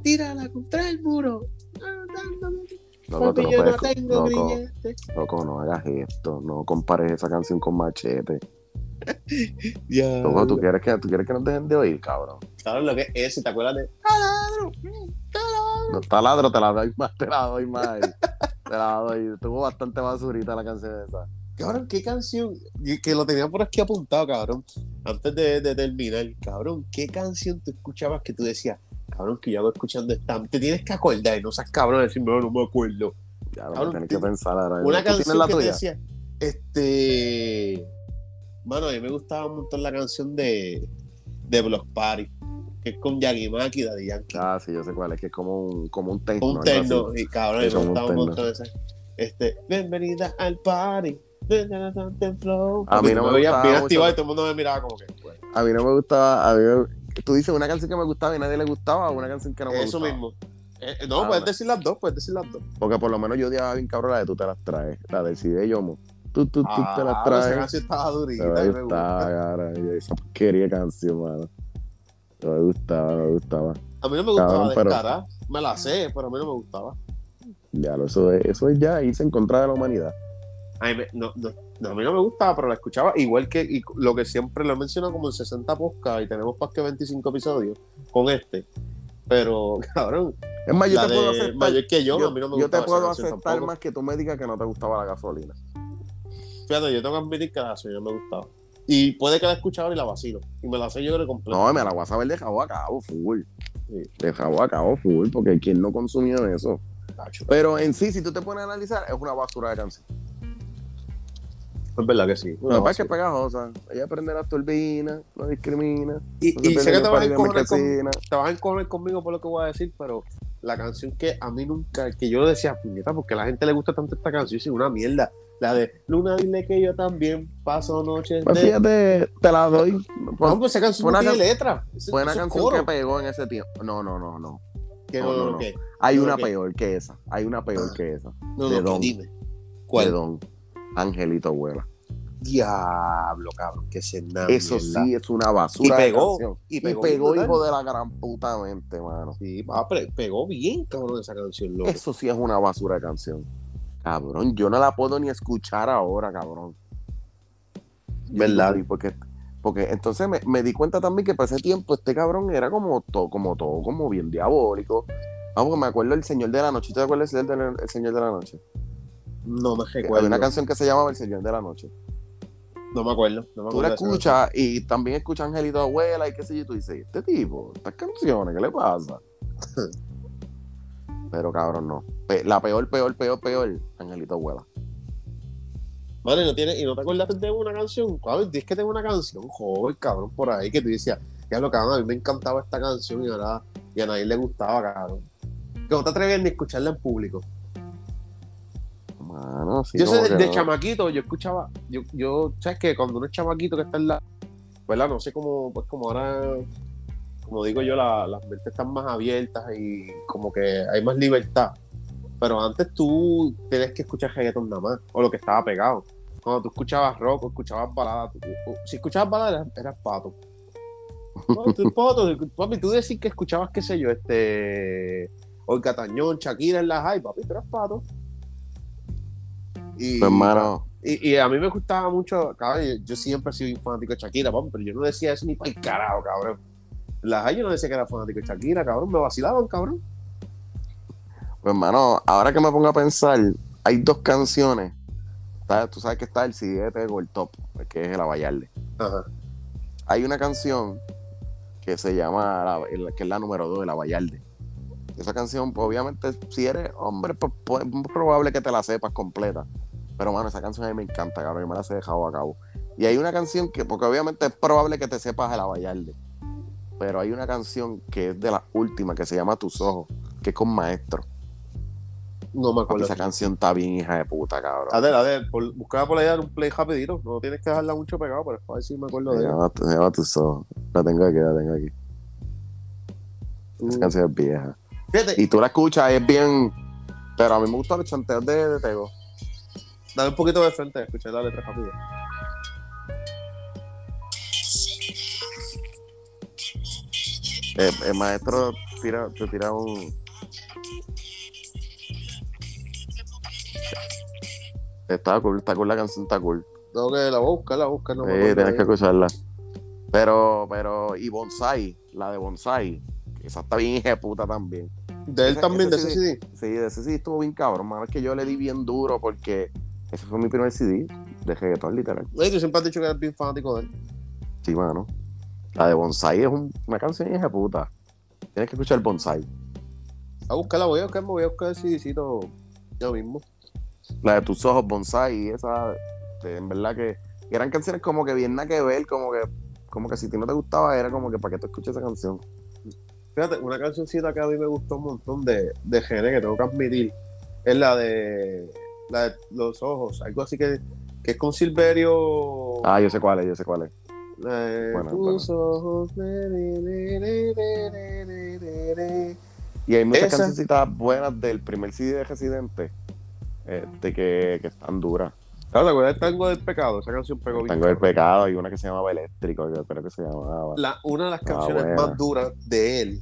tírala contra el muro. Loco, tú Porque no yo no tengo loco, grillete. loco, no hagas esto. No compares esa canción con Machete. Ya. Loco, ¿tú quieres, que, ¿tú quieres que nos dejen de oír, cabrón? ¿Sabes lo que es? ¿Te acuerdas de Taladro? Taladro. No está ladro, te la doy más, te la doy más. Te la doy. Tuvo bastante basurita la canción esa. Cabrón, qué canción. Que lo tenía por aquí apuntado, cabrón. Antes de, de terminar, cabrón, qué canción tú escuchabas que tú decías, cabrón, que yo hago escuchando esta. Te tienes que acordar, no seas cabrón, decirme, no, no me acuerdo. Ya lo Cabrón, tienes que pensar ahora. Una ¿Tú tienes canción la que te decía, este. Mano, a mí me gustaba un montón la canción de, de Block Party, que es con Yagimaki y Daddy Yankee. Ah, sí, yo sé cuál es, que es como un, como un techno. un así. y cabrón, a mí Sí, me gustaba un techno. montón esa. Este, bienvenida al party. Flow. A mí no me veía gustaba bien activado y todo el mundo me miraba como que. pues, A mí no me gustaba. A mí me- Tú dices una canción que me gustaba y nadie le gustaba, o una canción que no me eso gustaba. mismo. Eh, eh, no, Ah, puedes no. decir las dos, puedes decir las dos. Porque por lo menos yo odiaba bien cabrón la de tú te las traes. La del CD Yomo. Tú, tú, tú te las Ah, esa traes. canción estaba durita. Y ahí me gusta. está, cara. Esa porquería de canción, mano. No me gustaba, no me gustaba. A mí no me gustaba Cabrón, pero- descarar. Me la sé, pero a mí no me gustaba. Ya, eso es, eso es ya irse en contra de la humanidad. A mí, me- no, no, no, a mí no me gustaba, pero la escuchaba igual que y lo que siempre lo he mencionado como en 60 podcasts y tenemos más que 25 episodios con este. Pero, cabrón, Es más, yo la te puedo de aceptar. mayor que yo, yo, a mí no me yo te gustaba esa puedo aceptar tampoco. más que tú me digas que no te gustaba la gasolina. Fíjate, yo tengo que admitir que la canción no me gustaba. Y puede que la escuchaba y la vacilo. Y me la sé yo creo completa. No, me la voy a saber de cabo a cabo, full. Sí. De cabo a cabo, full, porque ¿quién no consumió eso? Pero en sí, si tú te pones a analizar, es una basura de canción. Es verdad que sí. Lo que es que es pegajosa. Ella prende las turbinas, no discrimina. Y, no y sé que te vas, a de encojonar con- te vas a encojonar conmigo por lo que voy a decir, pero la canción que a mí nunca, que yo decía, puñeta, porque a la gente le gusta tanto esta canción, es una mierda. La de Luna, dile que yo también paso noches Pues de... fíjate, te la doy. No, pues esa canción fue no una tiene can- letra. Eso- Fue una es canción coro. que pegó en ese tiempo. No, no, no, no. No, no, no, Hay una ¿qué? peor que esa. Hay una peor que esa. no, de Don. dime. De ¿Cuál? Don Angelito Abuela. Diablo, cabrón, que se nada. Eso sí es una basura. Y de pegó, y Y pegó pegó, bien hijo de la gran puta mente, mano. Sí, pegó bien, cabrón, esa canción, loco. Eso sí es una basura de canción. Cabrón, yo no la puedo ni escuchar ahora, cabrón. ¿Verdad? Porque, porque entonces me, me di cuenta también que para ese tiempo este cabrón era como todo, como todo, como bien diabólico. Vamos, me acuerdo El Señor de la Noche. ¿Te acuerdas el, el Señor de la Noche? No me recuerdo. Hay una canción que se llamaba El Señor de la Noche. No me acuerdo. No me Tú acuerdo la escuchas y también escuchas Angelito Abuela y qué sé yo, y tú dices, este tipo, estas canciones, ¿qué le pasa? Pero cabrón, no. Pe- La peor, peor, peor, peor, Angelito. Mano, ¿y no, tiene, ¿y no te acuerdas de una canción? Cabrón, es que tengo una canción, joder, cabrón, por ahí que tú decías, ya lo cabrón, a mí me encantaba esta canción y ahora y a nadie le gustaba, cabrón. Que no te atreves ni a escucharla en público. Mano, sí, yo sé, de, que de no. chamaquito, yo escuchaba, yo, yo, ¿sabes que Cuando uno es chamaquito que está en la, ¿verdad? No sé cómo, pues como ahora, como digo yo, la- las mentes están más abiertas y como que hay más libertad. Pero antes tú tenías que escuchar reggaeton nada más, o lo que estaba pegado. Cuando tú escuchabas rock o escuchabas balada, tú- o- si escuchabas balada eras, eras pato. Tú, pato, papi, tú decís que escuchabas, qué sé yo, este, Olga Tañón, Shakira en la high, papi, tú eras pato. Y, hermano, y, y a mí me gustaba mucho, cabrón, yo, yo siempre he sido un fanático de Shakira, papi, pero yo no decía eso ni para el carajo, cabrón. En la high yo no decía que era fanático de Shakira, cabrón, me vacilaban, cabrón. pues, hermano, ahora que me pongo a pensar, hay dos canciones. Tú sabes que está el CD de Gold Top, que es el Abayarde. Ajá. Hay una canción que se llama, la- el- que es la número 2, el Abayarde. Esa canción, pues, obviamente, si eres hombre, pues, pues, probable que te la sepas completa. Pero, mano, esa canción a mí me encanta, cabrón. Yo me la sé de cabo a cabo. Y hay una canción que, porque obviamente es probable que te sepas el Abayarde. Pero hay una canción que es de las últimas, que se llama Tus Ojos, que es con Maestro. No me Papi, acuerdo. esa canción está bien hija de puta, cabrón. A ver, a ver, por, buscaba por allá un play rapidito. No tienes que dejarla mucho pegado, pero a ver si me acuerdo Se de ella. se llama Tus Ojos. La tengo aquí, la tengo aquí. Esa Mm. canción es vieja. Fíjate, Y tú la escuchas, es bien... Pero a mí me gustan los chanteos de, de Tego. dale un poquito de frente, escuché la letra rápida. El, el maestro tira, te tira un... Está cool, está cool la canción, está cool. Tengo que la voy a buscar, la voy a buscar. No me Sí, tienes de que escucharla. Pero, pero, y Bonsai, la de Bonsai, esa está bien hija de puta también. De él Ese- también, de ese ese CD. Sí, de ese sí estuvo bien cabrón, mano. Es que yo le di bien duro porque ese fue mi primer CD de reggaetón, literal. Oye, tú siempre has dicho que eres bien fanático de él. Sí, mano. La de Bonsai es un- una canción hija de puta. Tienes que escuchar Bonsai. A buscarla, voy a buscar, me voy a buscar el CDcito yo mismo. La de tus ojos, Bonsai, y esa, en verdad que eran canciones como que bien nada que ver, como que, como que si a ti no te gustaba, era como que para qué tú escuchas esa canción. Fíjate, una cancioncita que a mí me gustó un montón de, de Gene, que tengo que admitir, es la de, la de Los Ojos, algo así que, que es con Silverio. Ah, yo sé cuál es, yo sé cuál es. Eh, tus ojos. Y hay muchas Esa. cancioncitas buenas del primer CD de Residente este, que, que están duras. ¿Te acuerdas del Tango del Pecado? Esa canción pegó bien. Tango del Pecado, hay una que se llamaba Eléctrico, yo creo que se llamaba. La, una de las canciones más duras de él,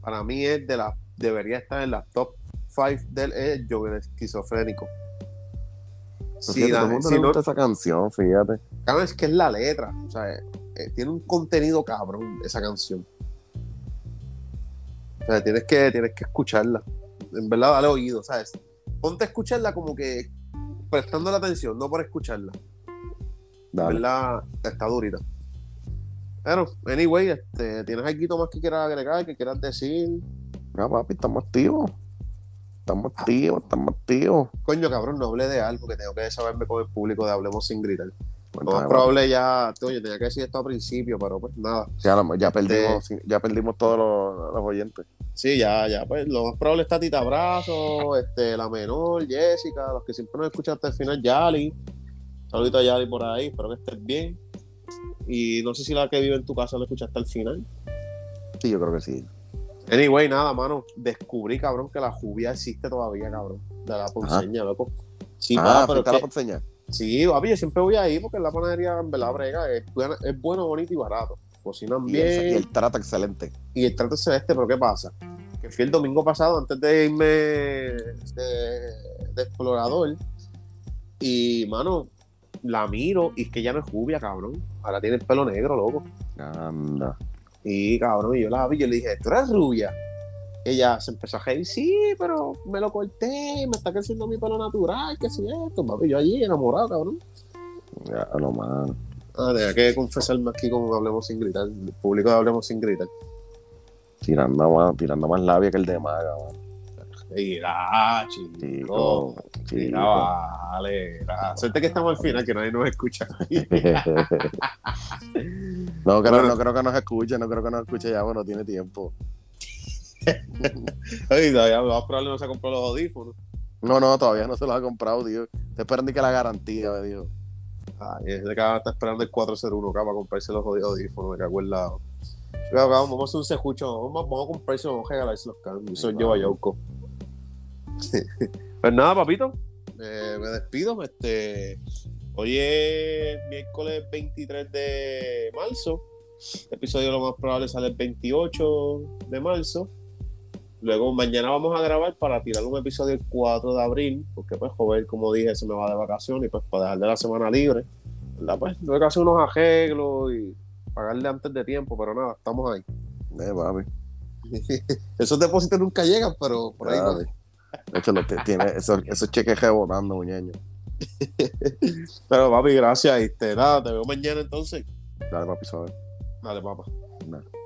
para mí es de la, debería estar en la top 5 del él, yo el esquizofrénico. Si, fíjate, la, no, esa canción, fíjate. Cabrón, es que es la letra. O sea, eh, eh, tiene un contenido cabrón esa canción. O sea, tienes que, tienes que escucharla. En verdad, dale oído, ¿sabes? Ponte a escucharla como que prestando la atención, no por escucharla. En Dale. verdad, está durita. Pero, anyway, este, ¿tienes algo más que quieras agregar, que quieras decir? No, papi, estamos activos. Estamos activos, estamos activos. Coño, cabrón, no hablé de algo que tengo que saberme con el público de Hablemos sin gritar. Lo más probable ya, oye, tenía que decir esto al principio, pero pues nada. Ya, ya perdimos, ya perdimos todos los, los oyentes. Sí, ya, ya, pues lo más probable está Tita Brazo, este, la menor, Jessica, los que siempre nos escuchan hasta el final, Yali. Saludito a Yali por ahí, espero que estés bien. Y no sé si la que vive en tu casa lo escuchaste al final. Sí, yo creo que sí. Anyway, nada, mano, descubrí, cabrón, que la jubia existe todavía, cabrón, de la ponceña, loco. Sí, ah, pa, pero es la que- ponceña. Sí, papi, yo siempre voy ahí porque en la panadería, en verdad, brega, es, bueno, bonito y barato. Cocinan Y bien. el, y el trato excelente. y el trato es celeste, pero ¿qué pasa? Que fui el domingo pasado antes de irme de, de explorador y, mano, la miro y es que ya no es rubia, cabrón. Ahora tiene el pelo negro, loco. Anda. Y, cabrón, y yo la vi y yo le dije, ¿tú eres rubia? Ella se empezó a reír, sí, pero me lo corté, me está creciendo mi pelo natural, ¿qué es esto? Papi, yo allí enamorado, cabrón. Ya, no, mano. Ah, tenía que confesarme aquí con Hablemos Sin Gritar, el público de Hablemos Sin Gritar. Tirando más, tirando más labia que el de Maga, mano. Mira, Chico, chico. Mira, chico. vale. mira. Suerte que estamos al final, que nadie nos escucha. no, creo, Bueno. no creo que nos escuche, no creo que nos escuche ya, bueno, tiene tiempo. Ay, todavía lo más probable no se compró los audífonos. No, no, todavía no se lo ha comprado, tío. Estoy esperando que la garantía, me dijo. Ay, ese cabrón está esperando el 401 acá para comprarse los audífonos, me cago en lado. Claro, cabrón, vamos a hacer un sejucho, vamos, vamos a comprarse, vamos a regalarse los cambios. Eso lleva Yauco. pues nada, papito. eh, me despido. Este, hoy es miércoles 23 de marzo. Este episodio lo más probable sale el 28 de marzo. Luego mañana vamos a grabar para tirar un episodio el 4 de abril, porque pues joven, como dije, se me va de vacaciones y pues para dejar de la semana libre. ¿verdad? Pues tuve que hacer unos arreglos y pagarle antes de tiempo, pero nada, estamos ahí. Eh, papi. Esos depósitos nunca llegan, pero por ahí Papi. De hecho, lo tiene esos, esos cheques rebotando, muñeño. Pero papi, gracias. Y te, nada, te veo mañana entonces. Dale, papi, suave. Dale, papá. Dale.